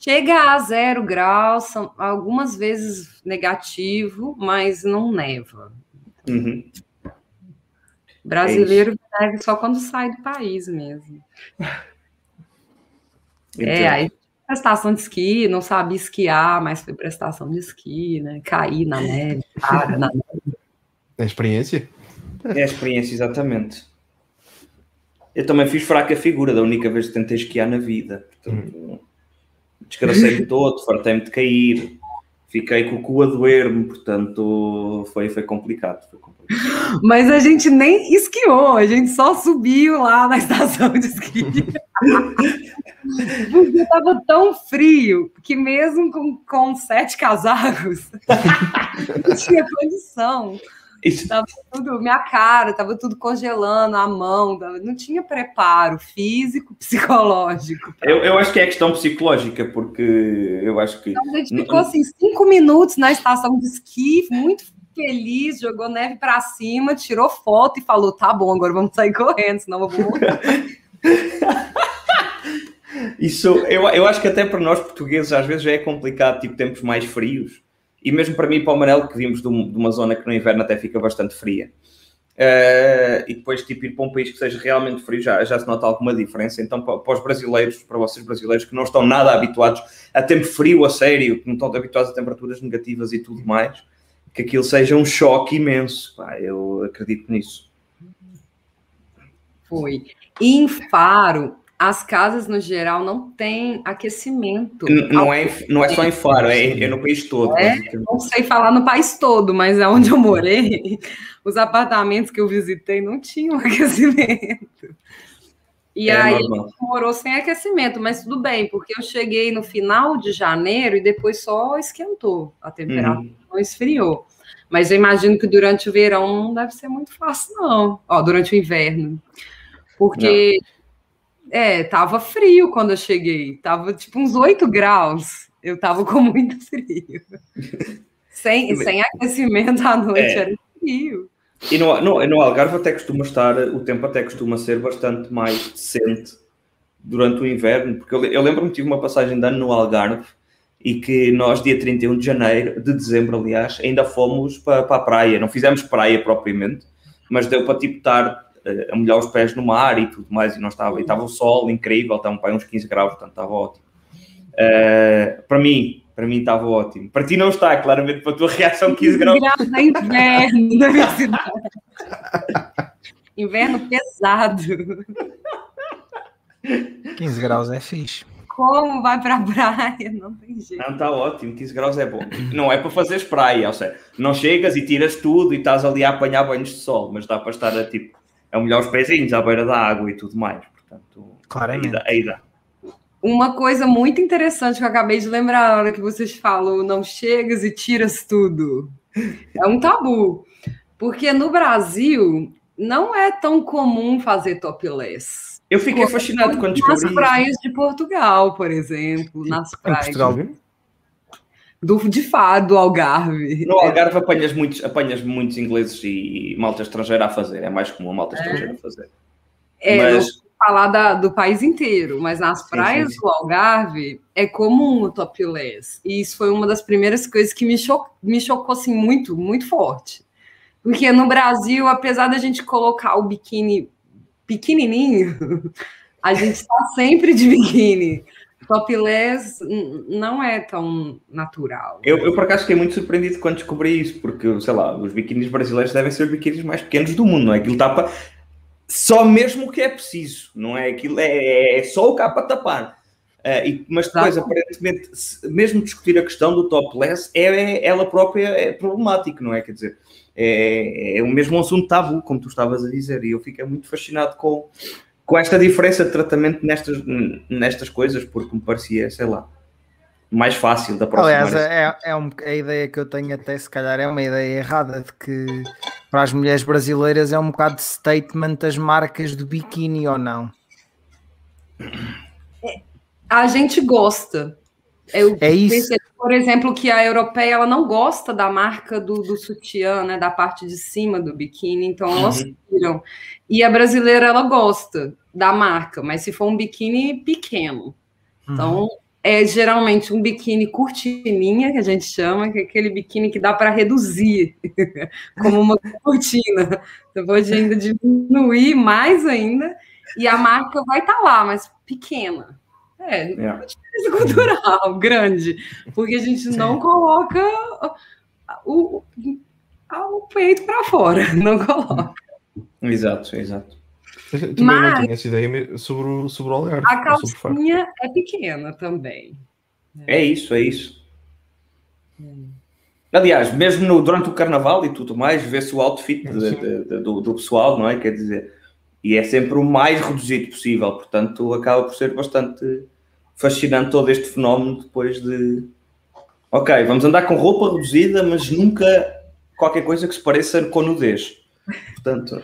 Chega a zero graus, são algumas vezes negativo, mas não neva. Uhum. Brasileiro é neve só quando sai do país mesmo. Então. É, aí prestação de esqui, não sabia esquiar, mas foi prestação de esqui, né? Cair na neve, cara, na neve. É experiência? É a experiência, exatamente. Eu também fiz fraca figura da única vez que tentei esquiar na vida. Portanto, hum. desgracei-me todo, fartei-me de cair, fiquei com o cu a doer-me, portanto foi, foi, complicado, foi complicado. Mas a gente nem esquiou, a gente só subiu lá na estação de esqui. Porque estava tão frio que mesmo com, com sete casacos não tinha condição. Isso. Tava tudo, minha cara, tava tudo congelando, a mão, não tinha preparo físico, psicológico. Eu, eu acho que é questão psicológica, porque eu acho que. Então, a gente ficou assim, cinco minutos na estação de esqui, muito feliz, jogou neve para cima, tirou foto e falou: tá bom, agora vamos sair correndo, senão eu vou morrer. Isso, eu, eu acho que até para nós portugueses às vezes já é complicado, tipo tempos mais frios e mesmo para mim, para o Manel, que vimos de, uma zona que no inverno até fica bastante fria, uh, e depois tipo, ir para um país que seja realmente frio, já, já se nota alguma diferença. Então, para, para, os brasileiros, para vocês brasileiros que não estão nada habituados a tempo frio a sério, que não estão habituados a temperaturas negativas e tudo mais, que aquilo seja um choque imenso. Pá, eu acredito nisso. Foi. Em Faro, as casas no geral não têm aquecimento. Não é, não é só em Faro, é, é no país todo. É, não sei falar no país todo, mas é onde eu morei, os apartamentos que eu visitei não tinham aquecimento. E é aí normal. a gente morou sem aquecimento, mas tudo bem, porque eu cheguei no final de janeiro e depois só esquentou, a temperatura uhum. não esfriou. Mas eu imagino que durante o verão não deve ser muito fácil, não. Ó, durante o inverno. Porque não é, tava frio quando eu cheguei. Tava tipo uns 8 graus. Eu tava com muito frio. sem, sem aquecimento à noite, é. era frio. E no, no, no, Algarve até costuma estar, o tempo até costuma ser bastante mais decente durante o inverno, porque eu, eu lembro-me que tive uma passagem de ano no Algarve e que nós, dia 31 de janeiro, de dezembro, aliás, ainda fomos para, para a praia. Não fizemos praia propriamente, mas deu para tipo estar a molhar os pés no mar e tudo mais, e não estava, e estava o sol incrível, estava para uns 15 graus, portanto estava ótimo. Uh, para mim, para mim estava ótimo. Para ti não está, claramente, para a tua reação 15 graus. graus é inverno na minha cidade. Inverno pesado. 15 graus é fixe. como, vai pra praia, não tem jeito. Não, está ótimo, 15 graus é bom. Não é para fazer praia, ou seja, não chegas e tiras tudo e estás ali a apanhar banhos de sol, mas dá para estar a tipo, é melhor os pezinhos à beira da água e tudo mais. Portanto, Claramente. Aí dá, aí dá. Uma coisa muito interessante que eu acabei de lembrar na hora que vocês falam, não chegas e tiras tudo. É um tabu. Porque no Brasil não é tão comum fazer topless. Eu fiquei fascinado quando descobri Nas praias de Portugal, por exemplo, nas praias Portugal? Do de Fado, Algarve. No Algarve apanhas muitos, apanhas muitos ingleses e malta estrangeira a fazer. É mais comum a malta estrangeira a fazer. É, Mas- falar da- do país inteiro, mas nas praias sim, sim. do Algarve é comum o topless. E isso foi uma das primeiras coisas que me, cho me chocou assim, muito, muito forte. Porque no Brasil, apesar da gente colocar o biquíni pequenininho, a gente está sempre de biquíni. Topless não é tão natural. Eu, eu, por acaso, fiquei muito surpreendido quando descobri isso, porque, sei lá, os biquínis brasileiros devem ser os biquínis mais pequenos do mundo, não é? Aquilo tapa só mesmo o que é preciso, não é? Aquilo é, é só o cá para tapar. Ah, e- mas depois, Exato. aparentemente, mesmo discutir a questão do topless, é, é- ela própria é problemático, não é? Quer dizer, é, é o mesmo assunto tabu, como tu estavas a dizer, e eu fiquei muito fascinado com, com esta diferença de tratamento nestas, nestas coisas, porque me parecia, sei lá, mais fácil da próxima Aliás, é, é um- a ideia que eu tenho até, se calhar, é uma ideia errada de que para as mulheres brasileiras é um bocado de statement das marcas do biquíni ou não. A gente gosta. Eu É isso. percebi, por exemplo, que a europeia ela não gosta da marca do, do sutiã, né, da parte de cima do biquíni, então elas Uhum. tiram. E a brasileira ela gosta da marca, mas se for um biquíni pequeno. Então, é geralmente um biquíni cortininha, que a gente chama, que é aquele biquíni que dá para reduzir, como uma cortina. Você pode ainda diminuir mais ainda, e a marca vai estar lá, mas pequena. É, É. diferença cultural grande, porque a gente não coloca o, o peito para fora, não coloca. Exato, exato. Eu Também Mas- não tinha essa ideia sobre o, sobre o Algarve. A Faro. calcinha é pequena também. É isso, é isso. Aliás, mesmo no- durante o carnaval e tudo mais, vê-se o outfit de- de- de- do, do pessoal, não é? Quer dizer, e é sempre o mais reduzido possível, portanto, acaba por ser bastante fascinante todo este fenómeno depois de. Ok, vamos andar com roupa reduzida, mas nunca qualquer coisa que se pareça com nudez. Portanto,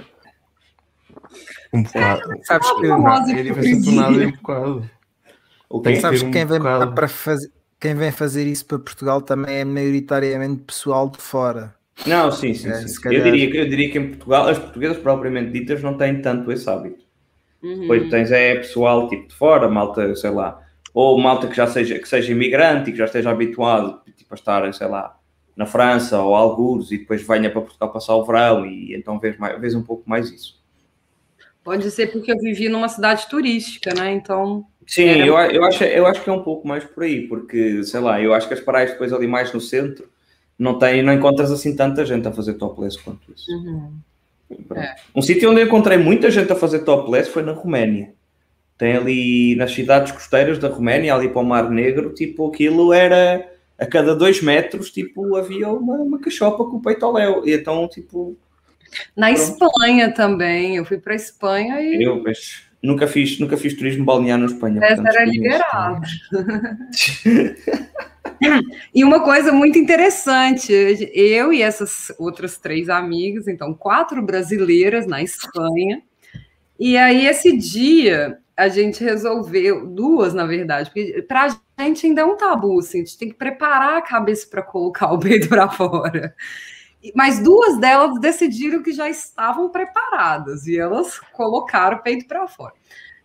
Um bocado. Sabes que, É nada um bocado. o Tem quê? que sabes que um quem vem bocado- para fazer quem vem fazer isso para Portugal também é maioritariamente pessoal de fora. Não, sim, sim. É, sim. se Eu, calhar- diria, que- eu diria que em Portugal, as portuguesas propriamente ditas não têm tanto esse hábito. Uhum. Depois tens é pessoal tipo de fora, malta, sei lá, ou malta que já seja, que seja imigrante e que já esteja habituado tipo, a estar, sei lá, na França ou algures e depois venha para Portugal passar o verão e então vês, mais, vês um pouco mais isso. Pode ser porque eu vivi numa cidade turística, né? Então, Sim, Era- eu, eu, acho, eu acho que é um pouco mais por aí, porque, sei lá, eu acho que as praias depois ali mais no centro não, tem, não encontras assim tanta gente a fazer topless quanto isso. uhum. É. Um sítio onde eu encontrei muita gente a fazer topless foi na Roménia. Tem ali nas cidades costeiras da Roménia, ali para o Mar Negro, tipo, aquilo era a cada dois metros, tipo, havia uma, uma cachopa com o peito ao léu. E então, tipo, na Espanha também. Eu fui para Espanha e eu mas, nunca, fiz, nunca fiz turismo balnear na Espanha. essa portanto, era liberada. E uma coisa muito interessante, eu e essas outras três amigas, então quatro brasileiras na Espanha, e aí esse dia a gente resolveu, duas na verdade, porque para a gente ainda é um tabu, assim, a gente tem que preparar a cabeça para colocar o peito para fora. Mas duas delas decidiram que já estavam preparadas e elas colocaram o peito para fora.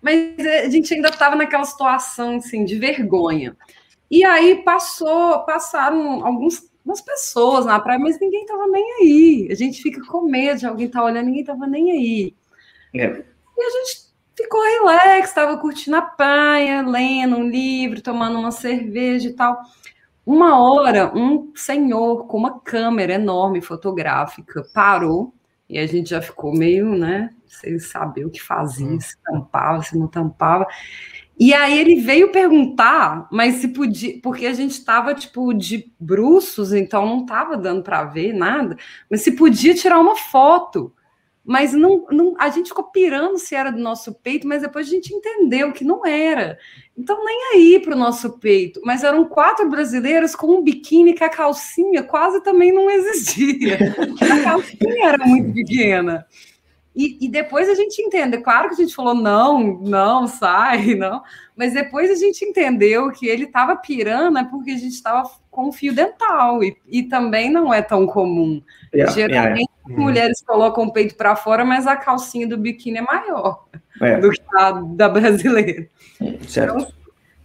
Mas eh, a gente ainda estava naquela situação assim de vergonha. E aí passou, passaram algumas umas pessoas na praia, mas ninguém tava nem aí. A gente fica com medo de alguém estar olhando, ninguém tava nem aí. É, E a gente ficou relax, estava curtindo a praia, lendo um livro, tomando uma cerveja e tal. Uma hora, um senhor com uma câmera enorme fotográfica parou e a gente já ficou meio, né, sem saber o que fazia, se tampava, se não tampava. E aí ele veio perguntar, mas se podia, porque a gente estava tipo de bruços, então não estava dando para ver nada, mas se podia tirar uma foto. Mas não, não, a gente ficou pirando se era do nosso peito, mas depois a gente entendeu que não era. Então, nem aí para o nosso peito. Mas eram quatro brasileiros com um biquíni que a calcinha quase também não existia. A calcinha era muito pequena. E, e, depois a gente entende, claro que a gente falou não, não, sai, não, mas depois a gente entendeu que ele estava pirando é porque a gente estava com fio dental e, e também não é tão comum. Yeah, Geralmente yeah. mulheres colocam o peito para fora, mas a calcinha do biquíni é maior é. do que a da brasileira. Certo. Então,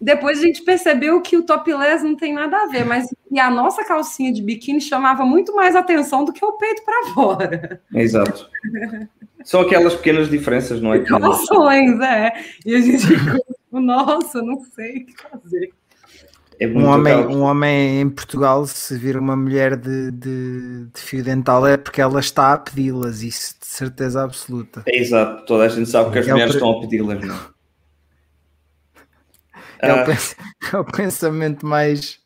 depois a gente percebeu que o topless não tem nada a ver, mas e a nossa calcinha de biquíni chamava muito mais atenção do que o peito para fora. Exato. São aquelas pequenas diferenças, não é? Relações, é. E a gente ficou, tipo, nossa, não sei o que fazer. É um, homem, um homem em Portugal, se vir uma mulher de, de, de fio dental, é porque ela está a pedi-las, isso de certeza absoluta. É exato, toda a gente sabe que as é mulheres estão a pedi-las, não é? o, é o pensamento mais.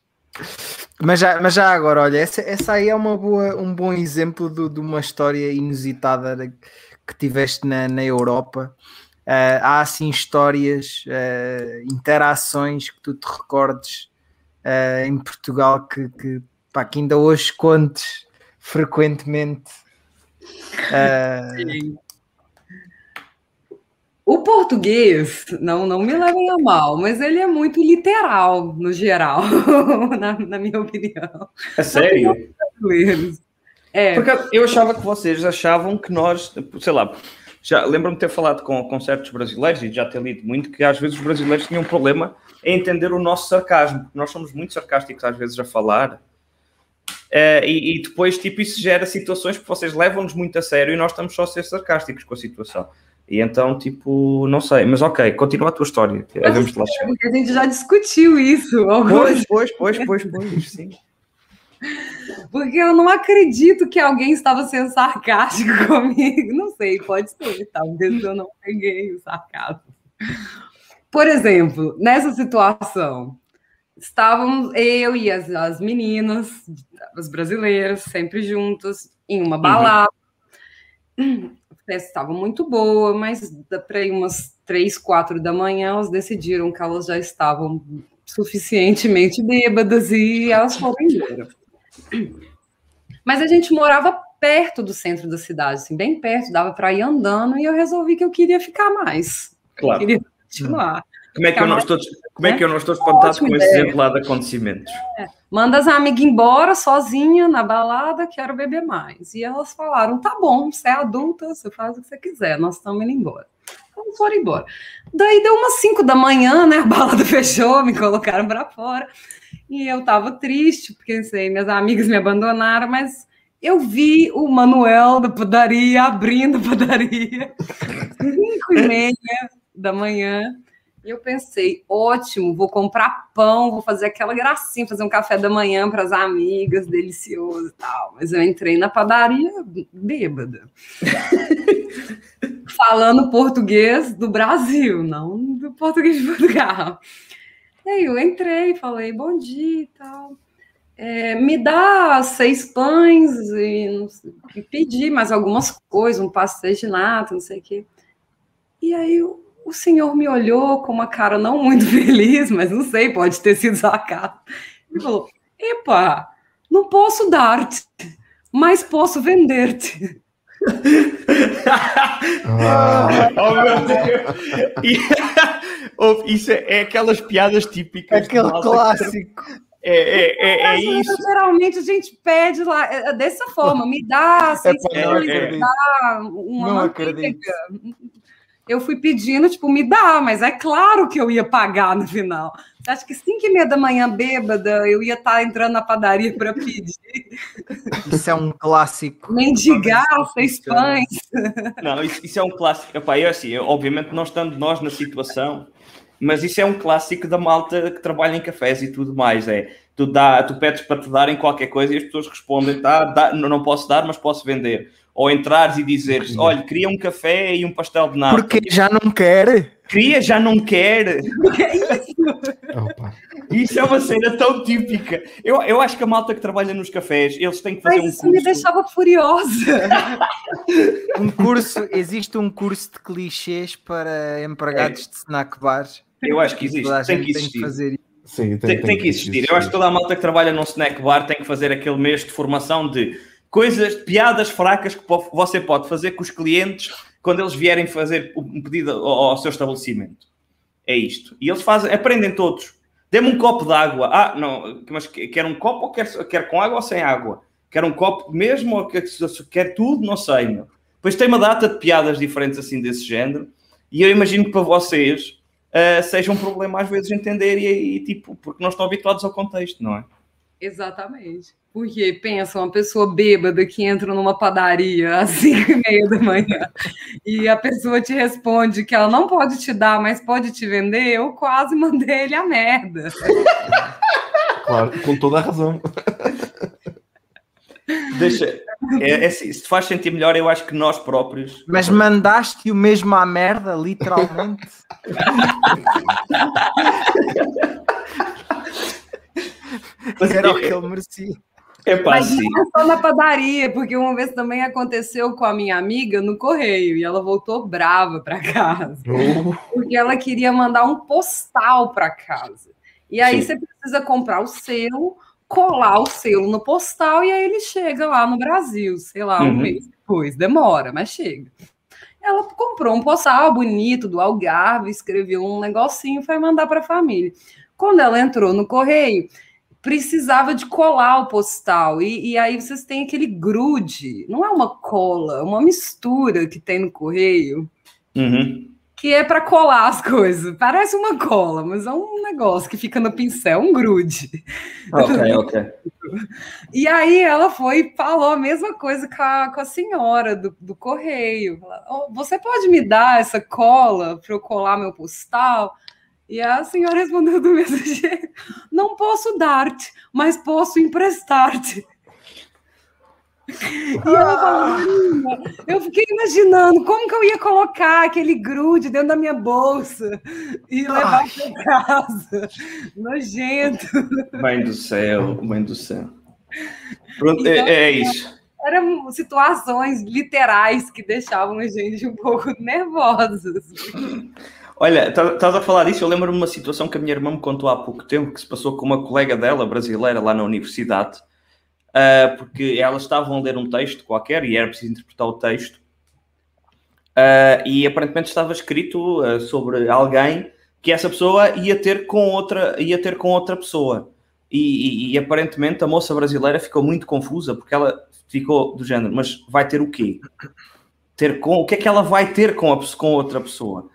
Mas já, mas já agora, olha, essa, essa aí é uma boa, um bom exemplo de, de uma história inusitada que tiveste na, na Europa. Uh, há assim histórias, uh, interações que tu te recordes uh, em Portugal que, que, pá, que, ainda hoje contes frequentemente. Sim. O português, não, não me levem a mal, mas ele é muito literal, no geral, na, na minha opinião. É sério? É. Porque eu achava que vocês achavam que nós, sei lá, já lembro-me de ter falado com, com certos brasileiros e já ter lido muito que às vezes os brasileiros tinham um problema em entender o nosso sarcasmo. Nós somos muito sarcásticos às vezes a falar. Uh, e, e, depois, tipo, isso gera situações que vocês levam-nos muito a sério e nós estamos só a ser sarcásticos com a situação. E então, tipo, não sei, mas ok, continua a tua história. Chegar. A gente já discutiu isso. Pois, pois, pois, pois, pois, sim. Porque eu não acredito que alguém estava sendo sarcástico comigo. Não sei, pode ser, talvez eu não peguei o sarcasmo. Por exemplo, nessa situação, estávamos eu e as, as meninas, as brasileiras, sempre juntas, em uma balada. Uhum. A festa estava muito boa, mas para ir umas três, quatro da manhã, elas decidiram que elas já estavam suficientemente bêbadas e elas foram embora. Mas a gente morava perto do centro da cidade, assim, bem perto, dava para ir andando e eu resolvi que eu queria ficar mais. Claro. queria continuar. Como é que, eu não, estou, como é que eu não estou espantado com esse exemplo de acontecimentos? É. Manda as amigas embora sozinha na balada, quero beber mais. E elas falaram: tá bom, você é adulta, você faz o que você quiser, nós estamos indo embora. Então foram embora. Daí deu umas 5 da manhã, né? A balada fechou, me colocaram para fora. E eu tava triste, porque sei, minhas amigas me abandonaram, mas eu vi o Manuel da padaria abrindo a padaria, 5 e meia da manhã. E eu pensei, ótimo, vou comprar pão, vou fazer aquela gracinha, fazer um café da manhã para as amigas, delicioso e tal. Mas eu entrei na padaria bêbada. Falando português do Brasil, não do português de Portugal. E aí eu entrei, falei bom dia e tal. É, me dá seis pães e, e, pedi mais algumas coisas, um pastel de nata, não sei o quê. E aí o, o senhor me olhou com uma cara não muito feliz, mas não sei, pode ter sido sacado. Ele falou: Epa, não posso dar-te, mas posso vender-te. Ah. oh, meu Deus. Isso é, é, aquelas piadas típicas. Aquele clássico. É, é, é, é isso. Geralmente a gente pede lá é, é dessa forma, me dá seis é, me dá uma não manteiga. Eu fui pedindo, tipo, me dá, mas é claro que eu ia pagar no final. Acho que cinco e meia da manhã, bêbada, eu ia estar tá entrando na padaria para pedir. Isso é um clássico. Mendigar seis pães. Não, isso, isso, é um clássico. Epá, eu, assim, eu, obviamente não estando nós na situação, mas isso é um clássico da malta que trabalha em cafés e tudo mais. É, tu, dá, tu pedes para te darem qualquer coisa e as pessoas respondem, tá, dá, não posso dar, mas posso vender. Ou entrares e dizeres, olha, queria um café e um pastel de nata. Porque já não quer. queria, já não quer. É isso. Opa. Isso é uma cena tão típica. Eu, eu acho que a malta que trabalha nos cafés, eles têm que fazer Mas um curso. Isso me deixava furiosa. um curso, existe um curso de clichês para empregados é. de snack bars. Eu acho que existe, tem que existir. Tem que fazer Sim, tem, tem, tem, que existir. existir. Eu acho que toda a malta que trabalha num snack bar tem que fazer aquele mês de formação de coisas, piadas fracas que você pode fazer com os clientes quando eles vierem fazer um pedido ao, ao seu estabelecimento. É isto. E eles fazem, aprendem todos. Dê-me um copo de água. Ah, não, mas quer um copo ou quer, quer com água ou sem água? Quer um copo mesmo ou quer, quer tudo? Não sei. Meu. Depois tem uma data de piadas diferentes assim desse género. E eu imagino que para vocês uh, seja um problema às vezes entender e, e, tipo, porque não estão habituados ao contexto, não é? Exatamente. Porque pensa, uma pessoa bêbada que entra numa padaria às cinco e meia da manhã e a pessoa te responde que ela não pode te dar, mas pode te vender, eu quase mandei ele a merda. Claro, com toda a razão. Deixa, é, é, assim, se te faz sentir melhor, eu acho que nós próprios. Mas mandaste o mesmo à merda, literalmente. Era o que ele merecia. É Mas não é só na padaria, porque uma vez também aconteceu com a minha amiga no correio e ela voltou brava para casa, oh. porque ela queria mandar um postal para casa. E aí Sim. você precisa comprar o selo, colar o selo no postal e aí ele chega lá no Brasil, sei lá, um uhum. mês depois. Demora, mas chega. Ela comprou um postal bonito do Algarve, escreveu um negocinho e foi mandar para a família. Quando ela entrou no correio, precisava de colar o postal. E, e, aí vocês têm aquele grude, não é uma cola, é uma mistura que tem no correio. Uhum. Que é para colar as coisas. Parece uma cola, mas é um negócio que fica no pincel, um grude. Ok, ok. E aí ela foi e falou a mesma coisa com a, com a senhora do, do correio. Oh, você pode me dar essa cola para eu colar meu postal? E a senhora respondeu do mesmo jeito: Não posso dar-te, mas posso emprestar-te. E ela falou, eu fiquei imaginando como que eu ia colocar aquele grude dentro da minha bolsa e levar para casa. Nojento. Mãe do céu, mãe do céu. Pronto, é, então, é, é isso. Eram situações literais que deixavam a gente um pouco nervosa. Olha, estás a falar disso, eu lembro-me de uma situação que a minha irmã me contou há pouco tempo, que se passou com uma colega dela, brasileira, lá na universidade, uh, porque elas estavam a ler um texto qualquer e era preciso interpretar o texto, uh, e aparentemente estava escrito uh, sobre alguém que essa pessoa ia ter com outra, ia ter com outra pessoa. E, e, e, aparentemente a moça brasileira ficou muito confusa porque ela ficou do género, mas vai ter o quê? Ter com o que é que ela vai ter com, a, com outra pessoa?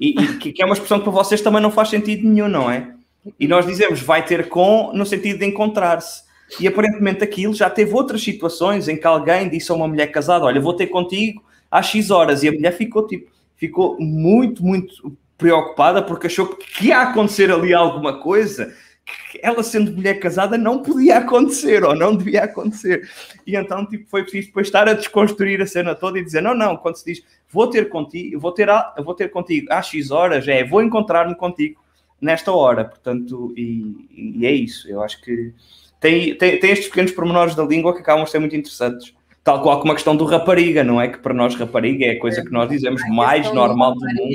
E, e que é uma expressão que para vocês também não faz sentido nenhum, não é? E nós dizemos vai ter com no sentido de encontrar-se. E aparentemente aquilo já teve outras situações em que alguém disse a uma mulher casada: Olha, vou ter contigo às X horas. E a mulher ficou tipo, ficou muito, muito preocupada porque achou que ia acontecer ali alguma coisa que ela sendo mulher casada não podia acontecer ou não devia acontecer. E então tipo, foi preciso depois estar a desconstruir a cena toda e dizer: não, não, quando se diz vou ter contigo, vou ter, a, vou ter contigo às X horas, é vou encontrar-me contigo nesta hora, portanto, e, e, é isso. Eu acho que tem, tem, tem estes pequenos pormenores da língua que acabam a ser muito interessantes. Tal qual como a questão do rapariga, não é? Que para nós rapariga é a coisa que nós dizemos mais normal do mundo.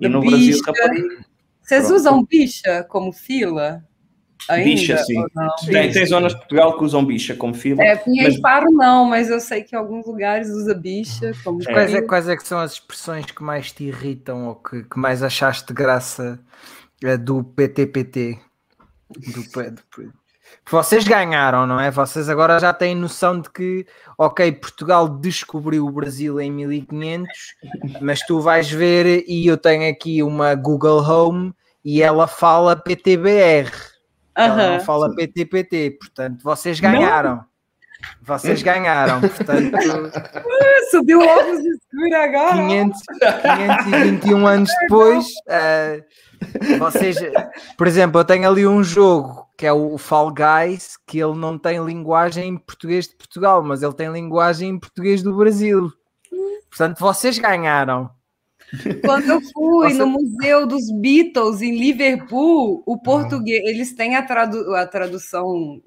E no Brasil, rapariga. Vocês Pronto. usam bicha como fila? Ainda, bicha, sim. Tem, tem, zonas de Portugal que usam bicha como fila. É, Pinheiro mas... Faro não, mas eu sei que em alguns lugares usa bicha como é. Quais, é, quais é que são as expressões que mais te irritam ou que, que mais achaste graça é, do PTPT? Do, do, vocês ganharam, não é? Vocês agora já têm noção de que, ok, Portugal descobriu o Brasil em 1500, mas tu vais ver e eu tenho aqui uma Google Home e ela fala PTBR. Ela não fala PTPT, portanto, vocês ganharam. Não. Vocês ganharam, portanto. Subiu o óculos escuro agora. 500, 521 anos depois, uh, vocês, por exemplo, eu tenho ali um jogo que é o Fall Guys, que ele não tem linguagem em português de Portugal, mas ele tem linguagem em português do Brasil. Portanto, vocês ganharam. Quando eu fui Nossa. no Museu dos Beatles em Liverpool, o português, eles têm a, tradu a tradução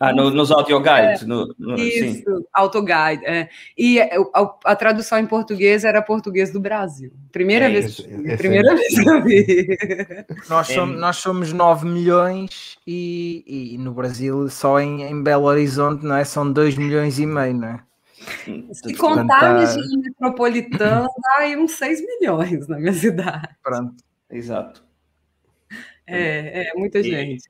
ah, no, nos audioguides. É, no, no, isso, autoguide. É. E a, a, tradução em português era português do Brasil. Primeira é, vez, esse, primeira vez que eu vi. Nós somos, nós somos 9 milhões e, e no Brasil, só em, em, Belo Horizonte, não é? São 2 milhões e meio, não é? Se contar a metropolitana, dá aí uns 6 milhões na minha cidade. Pronto, exato. É, é muita gente.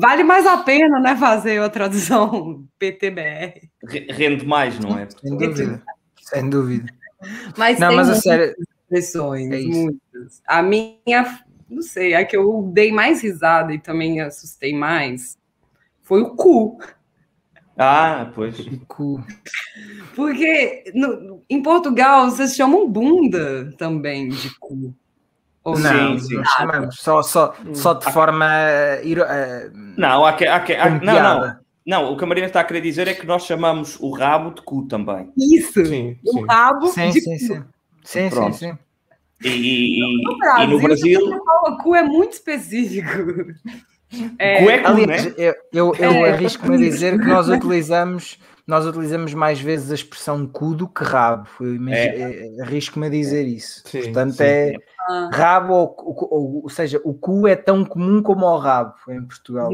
Vale mais a pena, né, fazer a tradução PTBR. Rende mais, não é? Sem dúvida. Sem dúvida. Mas não, tem mas a série... expressões, é muitas. A minha, não sei, a que eu dei mais risada e também assustei mais foi o cu. Ah, pois. Cu. Porque no, em Portugal vocês chamam bunda também de cu. Ou não, sim, sim. Chamamos, só, só, só de forma. Uh, não, há que, há que, há, não, não. Não, o que a Marina está a querer dizer é que nós chamamos o rabo de cu também. Isso, sim, o rabo sim, de sim, cu. Sim, sim, sim, sim. E, e, no Brasil, e no Brasil. O cu é muito específico. É, cu é cu, aliás, né? eu, eu, eu é, arrisco-me a dizer que nós utilizamos nós utilizamos mais vezes a expressão cu do que rabo. É. Eh, arrisco-me a dizer isso. Sim, Portanto, sim. é ah. rabo, ou, ou, ou, seja, o cu é tão comum como o rabo em Portugal.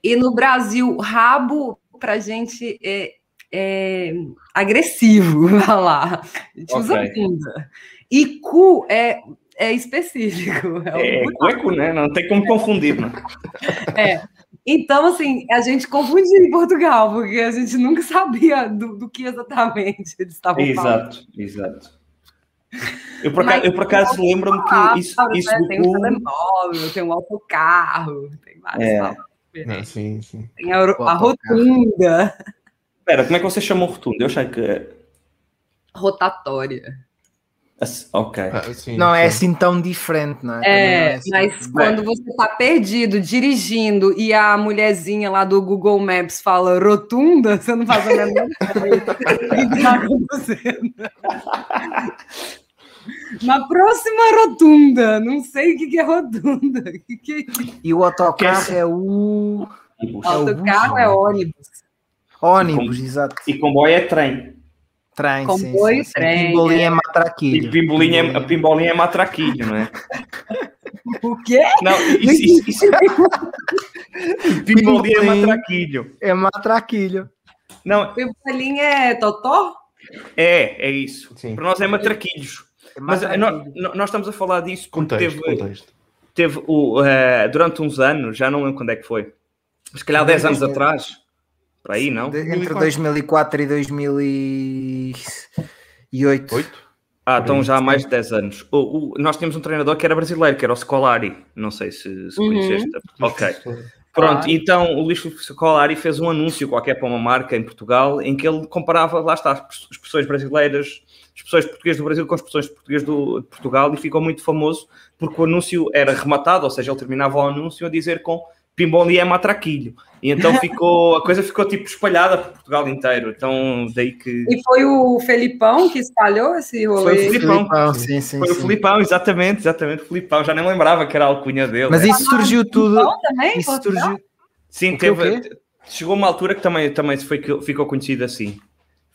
E no Brasil, rabo para gente é, é agressivo, vai lá. A gente okay. usa bunda. E cu é, é específico. É, é, cu é cu, né? Não tem como confundir, né? É. Então, assim, a gente confundia em Portugal, porque a gente nunca sabia do, do que exatamente eles estavam exato, falando. Exato, exato. Eu por acaso, eu, por acaso lembro-me que isso, isso né? Tem o telemóvel, tem o autocarro, tem vários é. sim, sim. Tem a, a rotunda. Espera, como é que você chamou rotunda? Eu achei que... Rotatória. Ok. Ah, sim, não é sim. é assim tão diferente, não é? É, é assim. mas quando você está perdido, dirigindo, e a mulherzinha lá do Google Maps fala rotunda, você não faz a menor que. Na próxima rotunda, não sei o que, é rotunda. Que que é e o autocarro é o. O autocarro é, ônibus. Ônibus, exato. E comboio é trem. Trem, Comboio, sim, sim. trem. Pimbolinha é, é matraquilho. E pimbolinha, é, pimbolinha é matraquilho, não é? O quê? Não, isso, isso, isso... pimbolinha é matraquilho. É matraquilho. Não. Pimbolinha é totó? É, é isso. Sim. Para nós é matraquilhos. É Mas eh, nós, nós, estamos a falar disso porque contexto, teve, contexto. teve o, uh, durante uns anos, já não lembro quando é que foi, se calhar 10 anos atrás, para aí, não? Entre 2004 e 2008. Oito? Ah, então já há mais de 10 anos. O, o, nós tínhamos um treinador que era brasileiro, que era o Scolari. Não sei se, se conheceste. Uhum. Ok. Pronto, então o Luís Scolari fez um anúncio qualquer para uma marca em Portugal em que ele comparava, lá está, as expressões brasileiras, as expressões portuguesas do Brasil com as expressões portuguesas do, de Portugal e ficou muito famoso porque o anúncio era rematado, ou seja, ele terminava o anúncio a dizer com Pimboli é matraquilho. E então ficou, a coisa ficou tipo espalhada por Portugal inteiro. Então daí que. E foi o Felipão que espalhou esse rolê? Foi o Felipão, Felipão sim, sim. Foi sim. o Felipão, exatamente, exatamente, o Felipão. Já nem lembrava que era a alcunha dele. Mas isso surgiu tudo. Também, isso surgiu. Sim, teve. Chegou uma altura que também, também foi, ficou conhecido assim.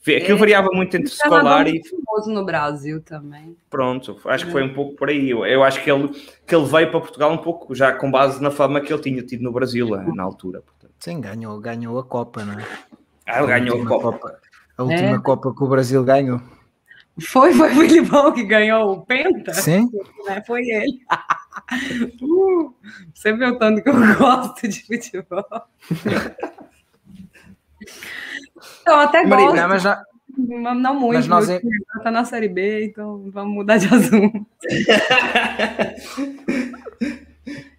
Aquilo é, variava muito entre escolar e. famoso no Brasil também. Pronto, acho que foi um pouco por aí. Eu, eu, acho que ele, que ele veio para Portugal um pouco já com base na fama que ele tinha tido no Brasil eh, na altura. Portanto. Sim, ganhou, ganhou a Copa, não é? Ah, ele ganhou a Copa. Copa. A última é. Copa que o Brasil ganhou. Foi, foi o Filipão que ganhou o Penta? Sim. É, foi ele. Uh, você vê o tanto que eu gosto de futebol. Então, até Marina, gosto. Mas já... Não muito, mas nós tá na Série B, então vamos mudar de assunto.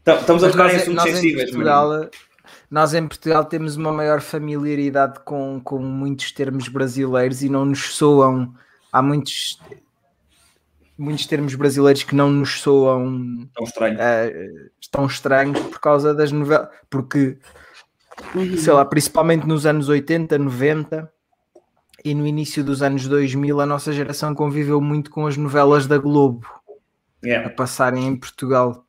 então, estamos a ficar em assuntos sensíveis. Portugal, nós em Portugal temos uma maior familiaridade com, com muitos termos brasileiros e não nos soam. Há muitos, muitos termos brasileiros que não nos soam tão estranhos, uh, tão estranhos por causa das novelas. Porque uhum. sei lá, principalmente nos anos 80, 90, e no início dos anos 2000 a nossa geração conviveu muito com as novelas da Globo yeah. a passarem em Portugal.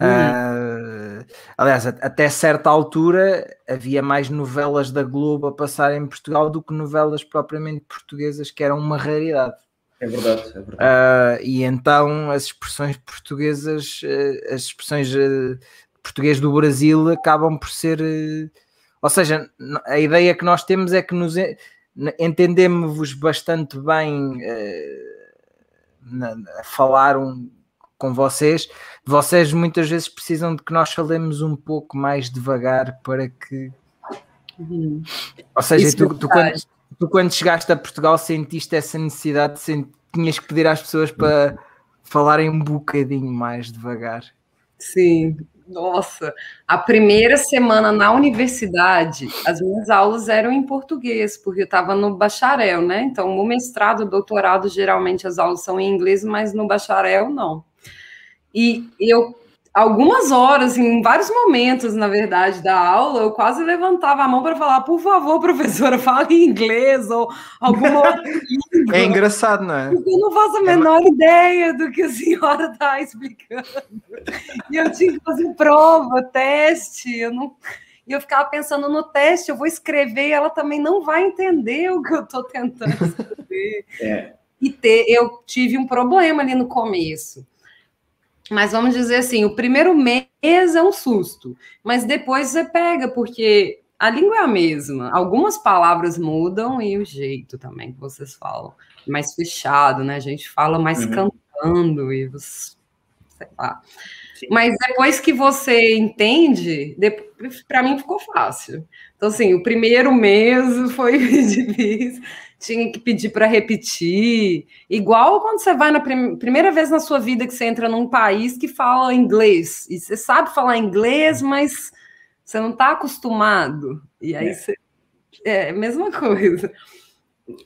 Uh, aliás, até certa altura havia mais novelas da Globo a passar em Portugal do que novelas propriamente portuguesas, que eram uma raridade. É verdade, é verdade. Uh, e então as expressões portuguesas, uh, as expressões uh, português do Brasil acabam por ser. ou seja, a ideia que nós temos é que nos entendemos bastante bem a falar um, com vocês. Vocês muitas vezes precisam de que nós falemos um pouco mais devagar para que. Uhum. Ou seja, tu, tu, quando, tu quando chegaste a Portugal sentiste essa necessidade, de tinhas que pedir às pessoas para falarem um bocadinho mais devagar. Sim, nossa, a primeira semana na universidade, as minhas aulas eram em português, porque eu estava no bacharel, né? Então, no mestrado, doutorado, geralmente as aulas são em inglês, mas no bacharel não. E eu algumas horas, em vários momentos, na verdade, da aula, eu quase levantava a mão para falar, por favor, professora, fale em inglês ou alguma outra língua. É engraçado, não é? Porque eu não faço a é menor é ideia do que a senhora está explicando. E eu tinha que fazer prova, teste, eu não... E eu ficava pensando no teste, eu vou escrever, e ela também não vai entender o que eu estou tentando escrever. É. E ter, eu tive um problema ali no começo mas vamos dizer assim, o primeiro mês é um susto, mas depois você pega, porque a língua é a mesma. Algumas palavras mudam e o jeito também que vocês falam. Mais fechado, né? A gente fala mais uhum. cantando e você, sei lá. Sim. Mas depois que você entende, para mim ficou fácil. Então, assim, o primeiro mês foi difícil tinha que pedir para repetir. Igual quando você vai na prim primeira vez na sua vida que você entra num país que fala inglês. E você sabe falar inglês, mas você não está acostumado. E aí é. você. É a mesma coisa.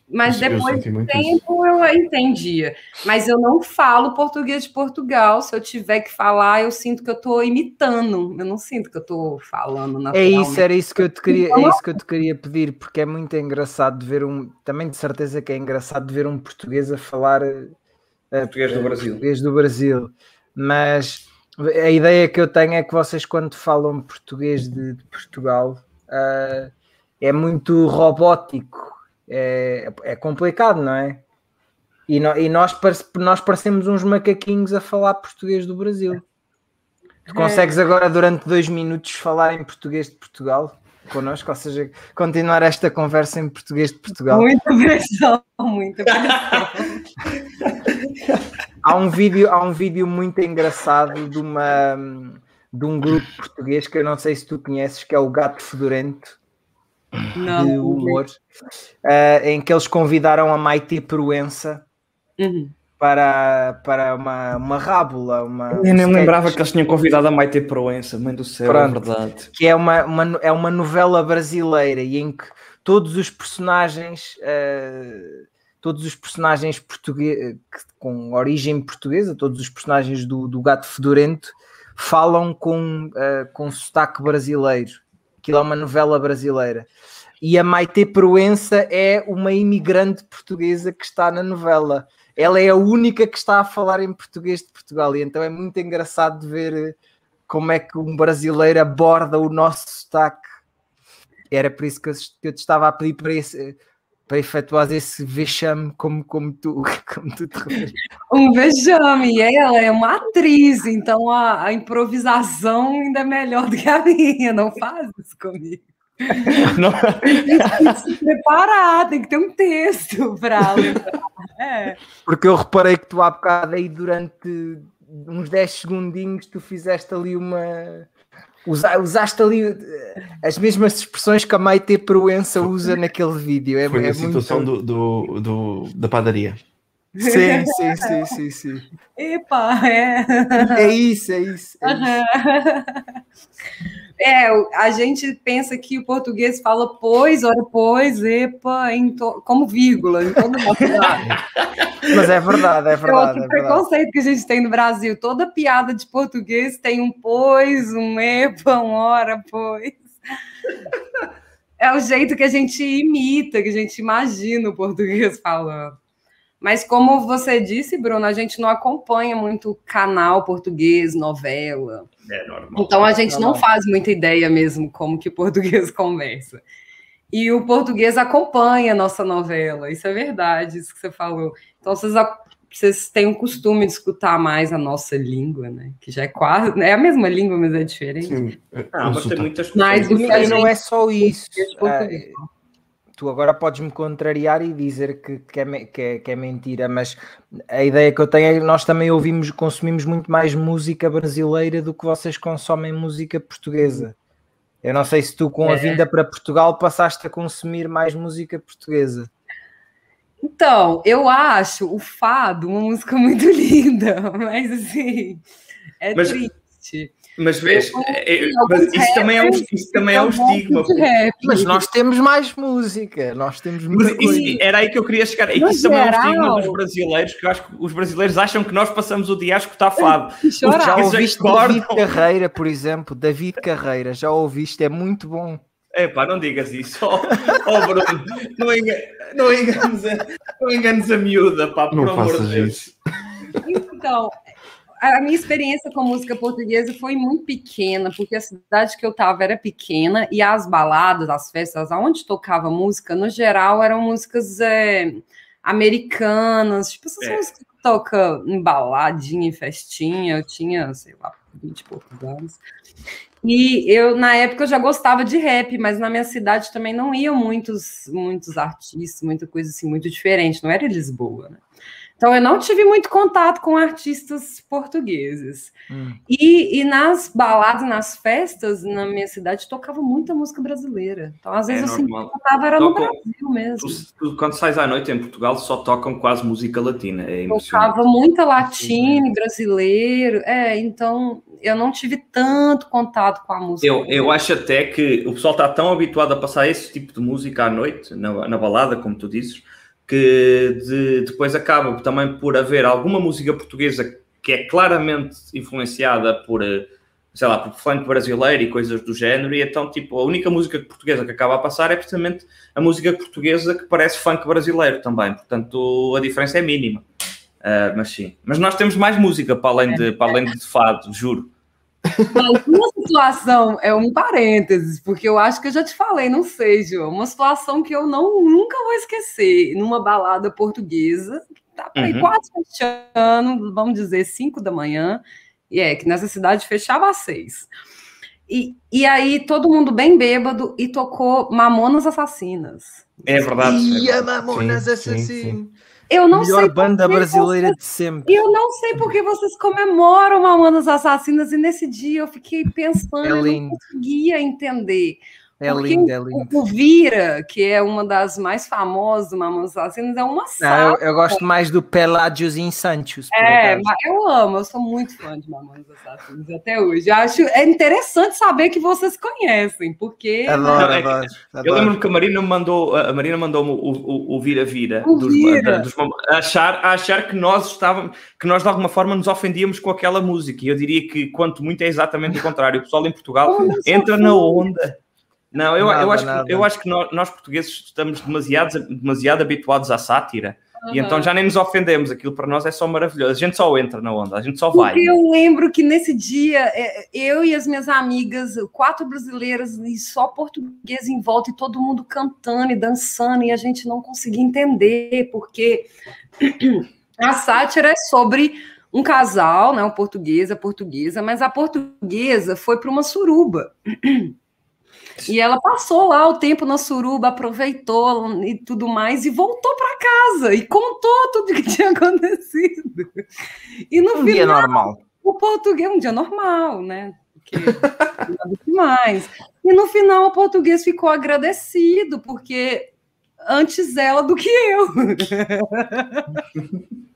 Mas depois do tempo eu entendia. Mas eu não falo português de Portugal. Se eu tiver que falar, eu sinto que eu estou imitando. Eu não sinto que eu estou falando na É isso, era isso que eu te queria, é isso que eu te queria pedir, porque é muito engraçado de ver um. Também de certeza que é engraçado de ver um português a falar uh, português do Brasil. Português do Brasil. Mas a ideia que eu tenho é que vocês, quando falam português de, de Portugal, uh, é muito robótico é, é complicado, não é? E, no, e nós, nós parecemos uns macaquinhos a falar português do Brasil. Tu é. consegues agora, durante dois minutos, falar em português de Portugal connosco? Ou seja, continuar esta conversa em português de Portugal? Muita pressão, muita pressão. há, um vídeo, há um vídeo muito engraçado de, uma, de um grupo português que eu não sei se tu conheces, que é o Gato Fedorento não. de humor, uh, em que eles convidaram a Maite Proença uhum. para, para uma, uma rábula. Uma, Eu nem lembrava que eles tinham convidado a Maite Proença, mãe do céu, é Pronto, é verdade. Que é uma, uma, é uma novela brasileira e em que todos os personagens. Uh, todos os personagens portugueses com origem portuguesa, todos os personagens do, do Gato Fedorento falam com, uh, com sotaque brasileiro. Aquilo é uma novela brasileira. E a Maite Proença é uma imigrante portuguesa que está na novela. Ela é a única que está a falar em português de Portugal. E então é muito engraçado de ver eh, como é que um brasileiro aborda o nosso sotaque. Era por isso que eu, te estava a pedir para, esse, para efetuar esse vexame como, como, tu, como tu te referes. Um vexame, e ela é uma atriz, então a, a improvisação ainda é melhor do que a minha, não faz isso comigo. Não... Tem que se preparar, tem que ter um texto para lembrar. É. Porque eu reparei que tu há bocado aí durante uns 10 segundinhos tu fizeste ali uma. Usaste ali eh, as mesmas expressões que a Maite Proença usa naquele vídeo. É, Foi é a situação muito... do, do, do, da padaria. Sim, sim, sim, sim, sim. Epa, é. É isso, é isso. É, isso. É, a gente pensa que o português fala pois, ora pois, epa, to... como vírgula, em todo Mas é verdade, é verdade. É outro é preconceito que a gente tem no Brasil. Toda piada de português tem um pois, um epa, um ora, pois. é o jeito que a gente imita, que a gente imagina o português falando. Mas como você disse, Bruno, a gente não acompanha muito canal português, novela. É normal. Então a gente não faz muita ideia mesmo como que o português conversa. E o português acompanha a nossa novela, isso é verdade, isso que você falou. Então vocês, vocês têm o costume de escutar mais a nossa língua, né? Que já é quase. É a mesma língua, mas é diferente. Sim. Ah, mas tem muitas mas e não é só isso. É, tu agora podes me contrariar e dizer que, que, é, que, é, que, é, mentira, mas a ideia que eu tenho é que nós também ouvimos, consumimos muito mais música brasileira do que vocês consomem música portuguesa. Eu não sei se tu, com a é. vinda para Portugal, passaste a consumir mais música portuguesa. Então, eu acho o fado uma música muito linda, mas assim, é mas, triste. Mas vês, é, mas isso, também é um, isso também é um estigma. Mas nós temos mais música, nós temos muita isso, Era aí que eu queria chegar. É que isso também é um estigma dos brasileiros, que eu acho que os brasileiros acham que nós passamos o dia a escutar fado. Já ouviste David Carreira, por exemplo, David Carreira, já ouviste, é muito bom. É pá, não digas isso. Oh, oh Bruno, não, engan não, enganes a, não enganes a miúda, pá, por não amor de Deus. Isso. Então, a minha experiência com música portuguesa foi muito pequena, porque a cidade que eu estava era pequena e as baladas, as festas, aonde tocava música, no geral, eram músicas é, americanas, tipo essas é. músicas que toca em baladinha, em festinha. Eu tinha, sei lá, 20 e poucos anos. E eu, na época, eu já gostava de rap, mas na minha cidade também não iam muitos, muitos artistas, muita coisa assim, muito diferente, não era Lisboa, né? Então, eu não tive muito contato com artistas portugueses. Hum. E, e, nas baladas, nas festas, na minha cidade, tocava muita música brasileira. Então, às vezes, é eu sempre tocava, era no Brasil mesmo. Tu, tu, quando sais à noite em Portugal, só tocam quase música latina. É tocava muita latina, brasileiro. É, então, eu não tive tanto contato com a música. Eu, eu acho até que o pessoal está tão habituado a passar esse tipo de música à noite, na, na balada, como tu dizes, que de, depois acaba também por haver alguma música portuguesa que é claramente influenciada por, eh, sei lá, por funk brasileiro e coisas do género, e então, tipo, a única música portuguesa que acaba a passar é precisamente a música portuguesa que parece funk brasileiro também, portanto a diferença é mínima. Uh, mas sim, mas nós temos mais música para além de, para além de fado, juro. Mas uma situação, é um parênteses, porque eu acho que eu já te falei, não sei, João, uma situação que eu não, nunca vou esquecer, numa balada portuguesa, tá para uhum. quase fechando, vamos dizer, cinco da manhã, e é que nessa cidade fechava às seis. E, e aí todo mundo bem bêbado e tocou Mamonas Assassinas. É verdade. E a Mamonas Assassinas. Eu não Melhor sei banda brasileira de sempre. Eu não sei porque vocês comemoram Mamonas Assassinas e nesse dia eu fiquei pensando, é eu não conseguia entender. É lindo, é lindo. O, Vira, que é uma das mais famosas do Mamonas Assassinas, é uma sala. Eu, eu, gosto mais do Peládios e Santos. É, mas eu amo, eu sou muito fã de Mamonas Assassinas até hoje. Eu acho é interessante saber que vocês conhecem, porque. Adoro, é, adoro, adoro. Eu lembro que a Marina mandou, a Marina mandou o, o, o Vira Vira, o dos, Vira. Dos, achar, achar que nós estávamos, que nós de alguma forma nos ofendíamos com aquela música. E eu diria que, quanto muito, é exatamente o contrário. O pessoal em Portugal entra na onda não, eu, nada, eu, acho, que, eu acho que nós, nós, portugueses estamos demasiado, demasiado habituados à sátira. Uhum. E então já nem nos ofendemos, aquilo para nós é só maravilhoso. A gente só entra na onda, a gente só vai. Porque eu lembro que nesse dia, é, eu e as minhas amigas, quatro brasileiras e só português em volta, e todo mundo cantando e dançando, e a gente não conseguia entender, porque a sátira é sobre um casal, né, um português, a portuguesa, mas a portuguesa foi para uma suruba. E ela passou lá o tempo na suruba, aproveitou e tudo mais, e voltou para casa e contou tudo o que tinha acontecido. E no um final, dia normal. O português, um dia normal, né? Porque nada demais. E no final o português ficou agradecido, porque antes ela do que eu.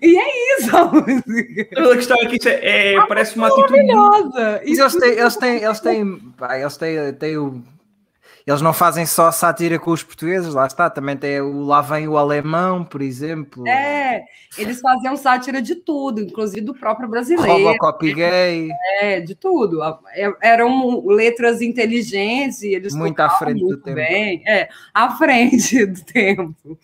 E é isso a música. A questão é é, é parece uma atitude. Maravilhosa. Eles têm, eles têm, eles têm, eles têm, têm o. eles não fazem só sátira com os portugueses, lá está, também tem o Lá vem o alemão, por exemplo. É, eles faziam sátira de tudo, inclusive do próprio brasileiro. Robocop gay. É, de tudo. É, eram letras inteligentes e eles muito à frente muito do bem. tempo. É, à frente do tempo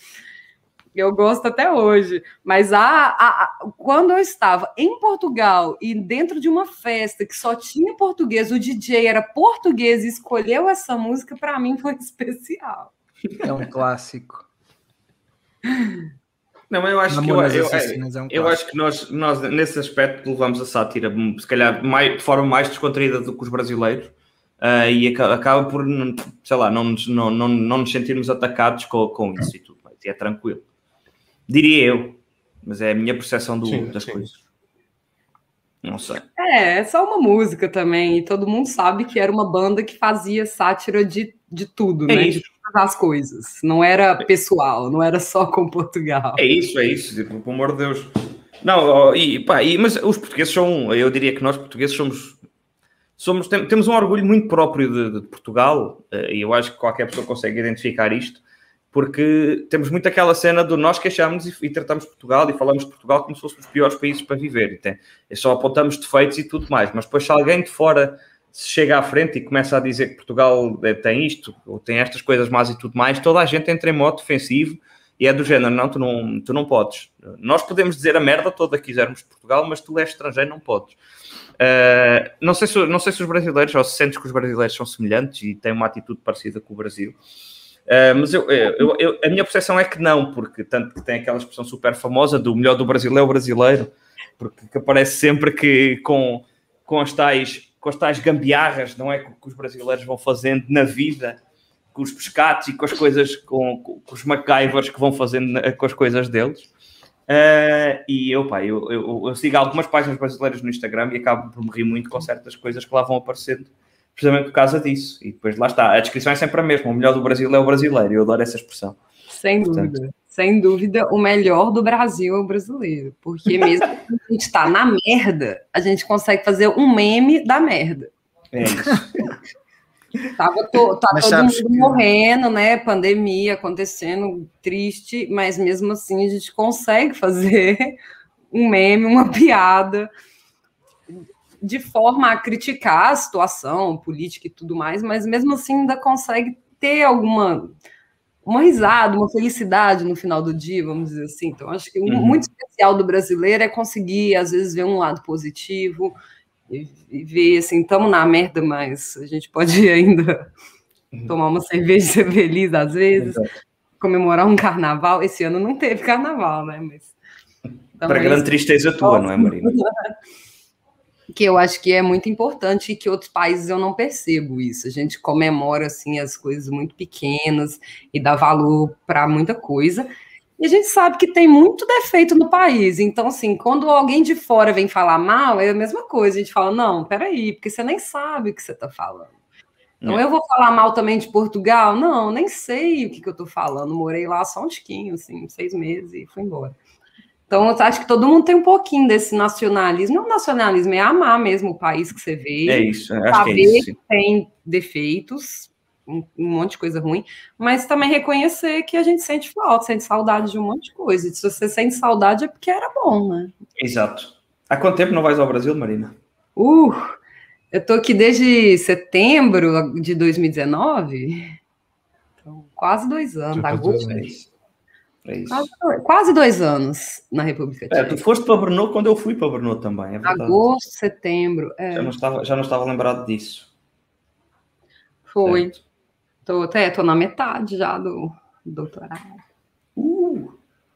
eu gosto até hoje. Mas a, a, a, quando eu estava em Portugal e dentro de uma festa que só tinha português, o DJ era português e escolheu essa música, para mim foi especial. É um clássico. Não, eu acho que eu, eu, é um eu acho que nós, nós nesse aspecto levamos a sátira, se calhar mais, de forma mais descontraída do que os brasileiros. Uh, e acaba por, sei lá, não nos, não, não, não nos sentirmos atacados com, com isso e tudo, e é tranquilo. Diria eu. Mas é a minha percepção do, sim, das sim. coisas. Não sei. É, é só uma música também. E todo mundo sabe que era uma banda que fazia sátira de, de tudo, é né? Isso. De todas as coisas. Não era pessoal, não era só com Portugal. É isso, é isso. Tipo, pelo amor de Deus. Não, e, pá, e, mas os portugueses são, eu diria que nós portugueses somos, somos temos um orgulho muito próprio de, de Portugal, eh, e eu acho que qualquer pessoa consegue identificar isto porque temos muito aquela cena do nós queixamos e, e, tratamos Portugal e falamos de Portugal como se fossem os piores países para viver. E, tem, e só apontamos defeitos e tudo mais. Mas depois, se alguém de fora se chega à frente e começa a dizer que Portugal eh, tem isto ou tem estas coisas más e tudo mais, toda a gente entra em modo defensivo e é do género: não, tu não, tu não podes. Nós podemos dizer a merda toda que quisermos de Portugal, mas tu és estrangeiro, não podes. Uh, não, sei se, não sei se os brasileiros ou se sentes que os brasileiros são semelhantes e têm uma atitude parecida com o Brasil. Uh, mas eu, eu, eu, a minha percepção é que não, porque tanto que tem aquela expressão super famosa do melhor do brasileiro é o brasileiro, porque aparece sempre que com, com, as tais, com as tais gambiarras, não é? Que, que os brasileiros vão fazendo na vida, com os pescados e com as coisas, com, com os MacGyvers que vão fazendo com as coisas deles. Uh, e eu, pá, eu, eu, eu, sigo algumas páginas brasileiras no Instagram e acabo por me rir muito com certas coisas que lá vão aparecendo precisamente por causa disso. E depois lá está, a descrição é sempre a mesma: o melhor do Brasil é o brasileiro. Eu adoro essa expressão. Sem Portanto, dúvida. Sem dúvida, o melhor do Brasil é o brasileiro. Porque mesmo que a gente está na merda, a gente consegue fazer um meme da merda. É isso. Tava to, tá todo mundo que... morrendo, né? Pandemia acontecendo, triste, mas mesmo assim a gente consegue fazer um meme, uma piada de forma a criticar a situação política e tudo mais, mas mesmo assim ainda consegue ter alguma uma risada, uma felicidade no final do dia, vamos dizer assim. Então, acho que uhum. muito especial do brasileiro é conseguir, às vezes, ver um lado positivo e, e ver, assim, estamos na merda, mas a gente pode ainda uhum. tomar uma cerveja e ser feliz, às vezes, Exato. comemorar um carnaval. Esse ano não teve carnaval, né? Mas, Para grande tristeza tua, não é, Marina? que eu acho que é muito importante e que outros países eu não percebo isso. A gente comemora assim as coisas muito pequenas e dá valor para muita coisa. E a gente sabe que tem muito defeito no país. Então, assim, quando alguém de fora vem falar mal, é a mesma coisa. A gente fala, não, peraí, porque você nem sabe o que você está falando. Então, é. eu vou falar mal também de Portugal? Não, nem sei o que, que eu estou falando. Morei lá só um tiquinho, assim, seis meses e fui embora. Então, eu acho que todo mundo tem um pouquinho desse nacionalismo. Não nacionalismo, é amar mesmo o país que você vê. É isso, acho saber que, é isso. que tem defeitos, um, um, monte de coisa ruim, mas também reconhecer que a gente sente falta, sente saudade de um monte de coisa. E se você sente saudade é porque era bom, né? Exato. Há quanto tempo não vais ao Brasil, Marina? Uh, eu tô aqui desde setembro de 2019. Então, quase dois anos, agosto. É quase, quase, dois anos na República Tcheca. É, tu foste para Brno quando eu fui para Brno também, é Agosto, setembro. É. Já, não estava, já não estava lembrado disso. Foi. Estou até tô na metade já do doutorado.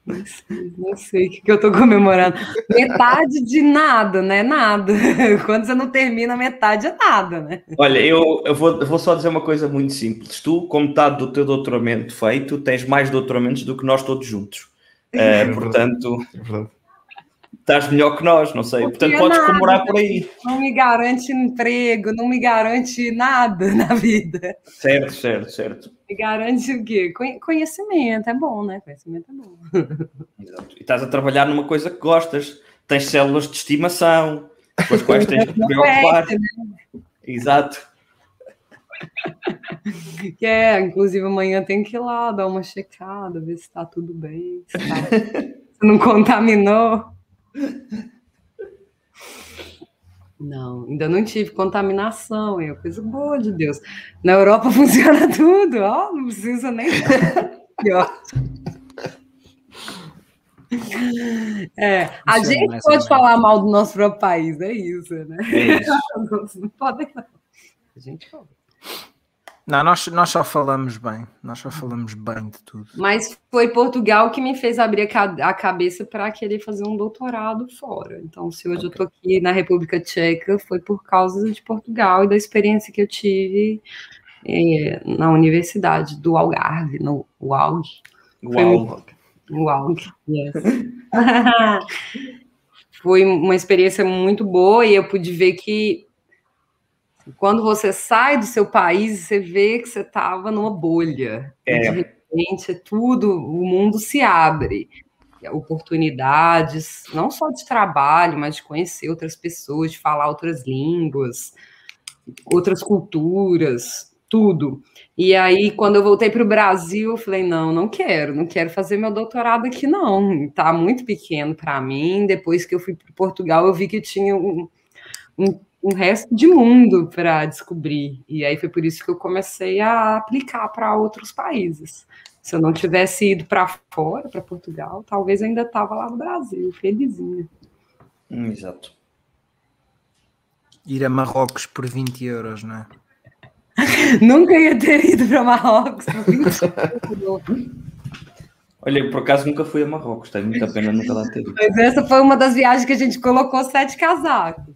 Uh! Não sei, não sei o que, que eu estou comemorando. Metade de nada, né? Nada. Quando você não termina, metade é nada, né? Olha, eu, eu, vou, eu vou só dizer uma coisa muito simples. Tu, com metade do teu doutoramento feito, tens mais doutoramentos do que nós todos juntos. É, portanto, é estás melhor que nós, não sei. Portanto, podes nada, comemorar por aí. Não me garante emprego, não me garante nada na vida. Certo, certo, certo. Me garante o quê? Conhecimento, é bom, né? Conhecimento é bom. Exato. E estás a trabalhar numa coisa que gostas. Tens células de estimação, com as quais tens de te preocupar. Né? Exato. que é, inclusive amanhã tem que ir lá dar uma checada, ver se está tudo bem, se, tá, se não contaminou. Não, ainda não tive contaminação, é coisa boa de Deus. Na Europa funciona tudo, ó, não precisa nem. É, a isso gente é pode falar mal do nosso próprio país, é isso, né? É isso. não podem, não. A gente pode. Não, nós, nós só falamos bem, nós só falamos bem de tudo. Mas foi Portugal que me fez abrir a cabeça para querer fazer um doutorado fora. Então, se hoje okay. eu estou aqui na República Tcheca, foi por causa de Portugal e da experiência que eu tive é, na Universidade do Algarve, no UALG. UALG. UALG, yes. foi uma experiência muito boa e eu pude ver que quando você sai do seu país, você vê que você estava numa bolha. É. De repente, tudo, o mundo se abre. Oportunidades, não só de trabalho, mas de conhecer outras pessoas, de falar outras línguas, outras culturas, tudo. E aí, quando eu voltei para o Brasil, eu falei: não, não quero, não quero fazer meu doutorado aqui, não. Está muito pequeno para mim. Depois que eu fui para Portugal, eu vi que tinha um, um um resto de mundo para descobrir. E aí foi por isso que eu comecei a aplicar para outros países. Se eu não tivesse ido para fora, para Portugal, talvez eu ainda estava lá no Brasil, felizinha. Hum, exato. Ir a Marrocos por 20 euros, não é? nunca ia ter ido para Marrocos por 20 euros. Olha, por acaso nunca fui a Marrocos, tem muita pena nunca lá ter ido. Mas essa foi uma das viagens que a gente colocou sete casacos.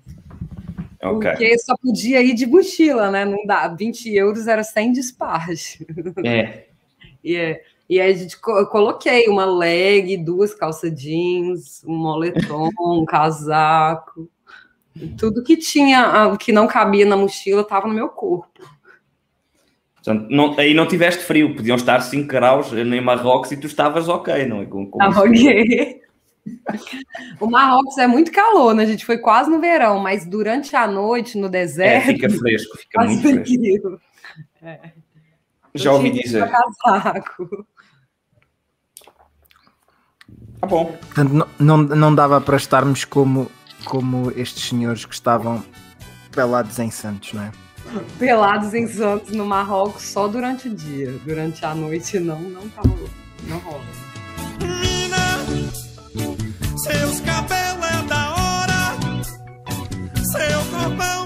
Okay. Porque só podia ir de mochila, né? Não dá. 20 euros era sem despacho. É. e, é, e aí a gente, eu coloquei uma leg, duas calças jeans, um moletom, um casaco. Tudo que tinha, que não cabia na mochila, estava no meu corpo. Portanto, não, aí não tiveste frio, podiam estar 5 graus em Marrocos e tu estavas ok, não é? Com, com ok. O Marrocos é muito calor, né? A gente foi quase no verão, mas durante a noite no deserto. É, fica fresco, fica muito fresco. É. Já ouvi dizer. Casaco. Tá bom. Portanto, não, não, não dava para estarmos como, como estes senhores que estavam pelados em Santos, não é? Pelados em Santos no Marrocos só durante o dia. Durante a noite não, não tava. Não rola. Seus cabelos é da hora, seu corpo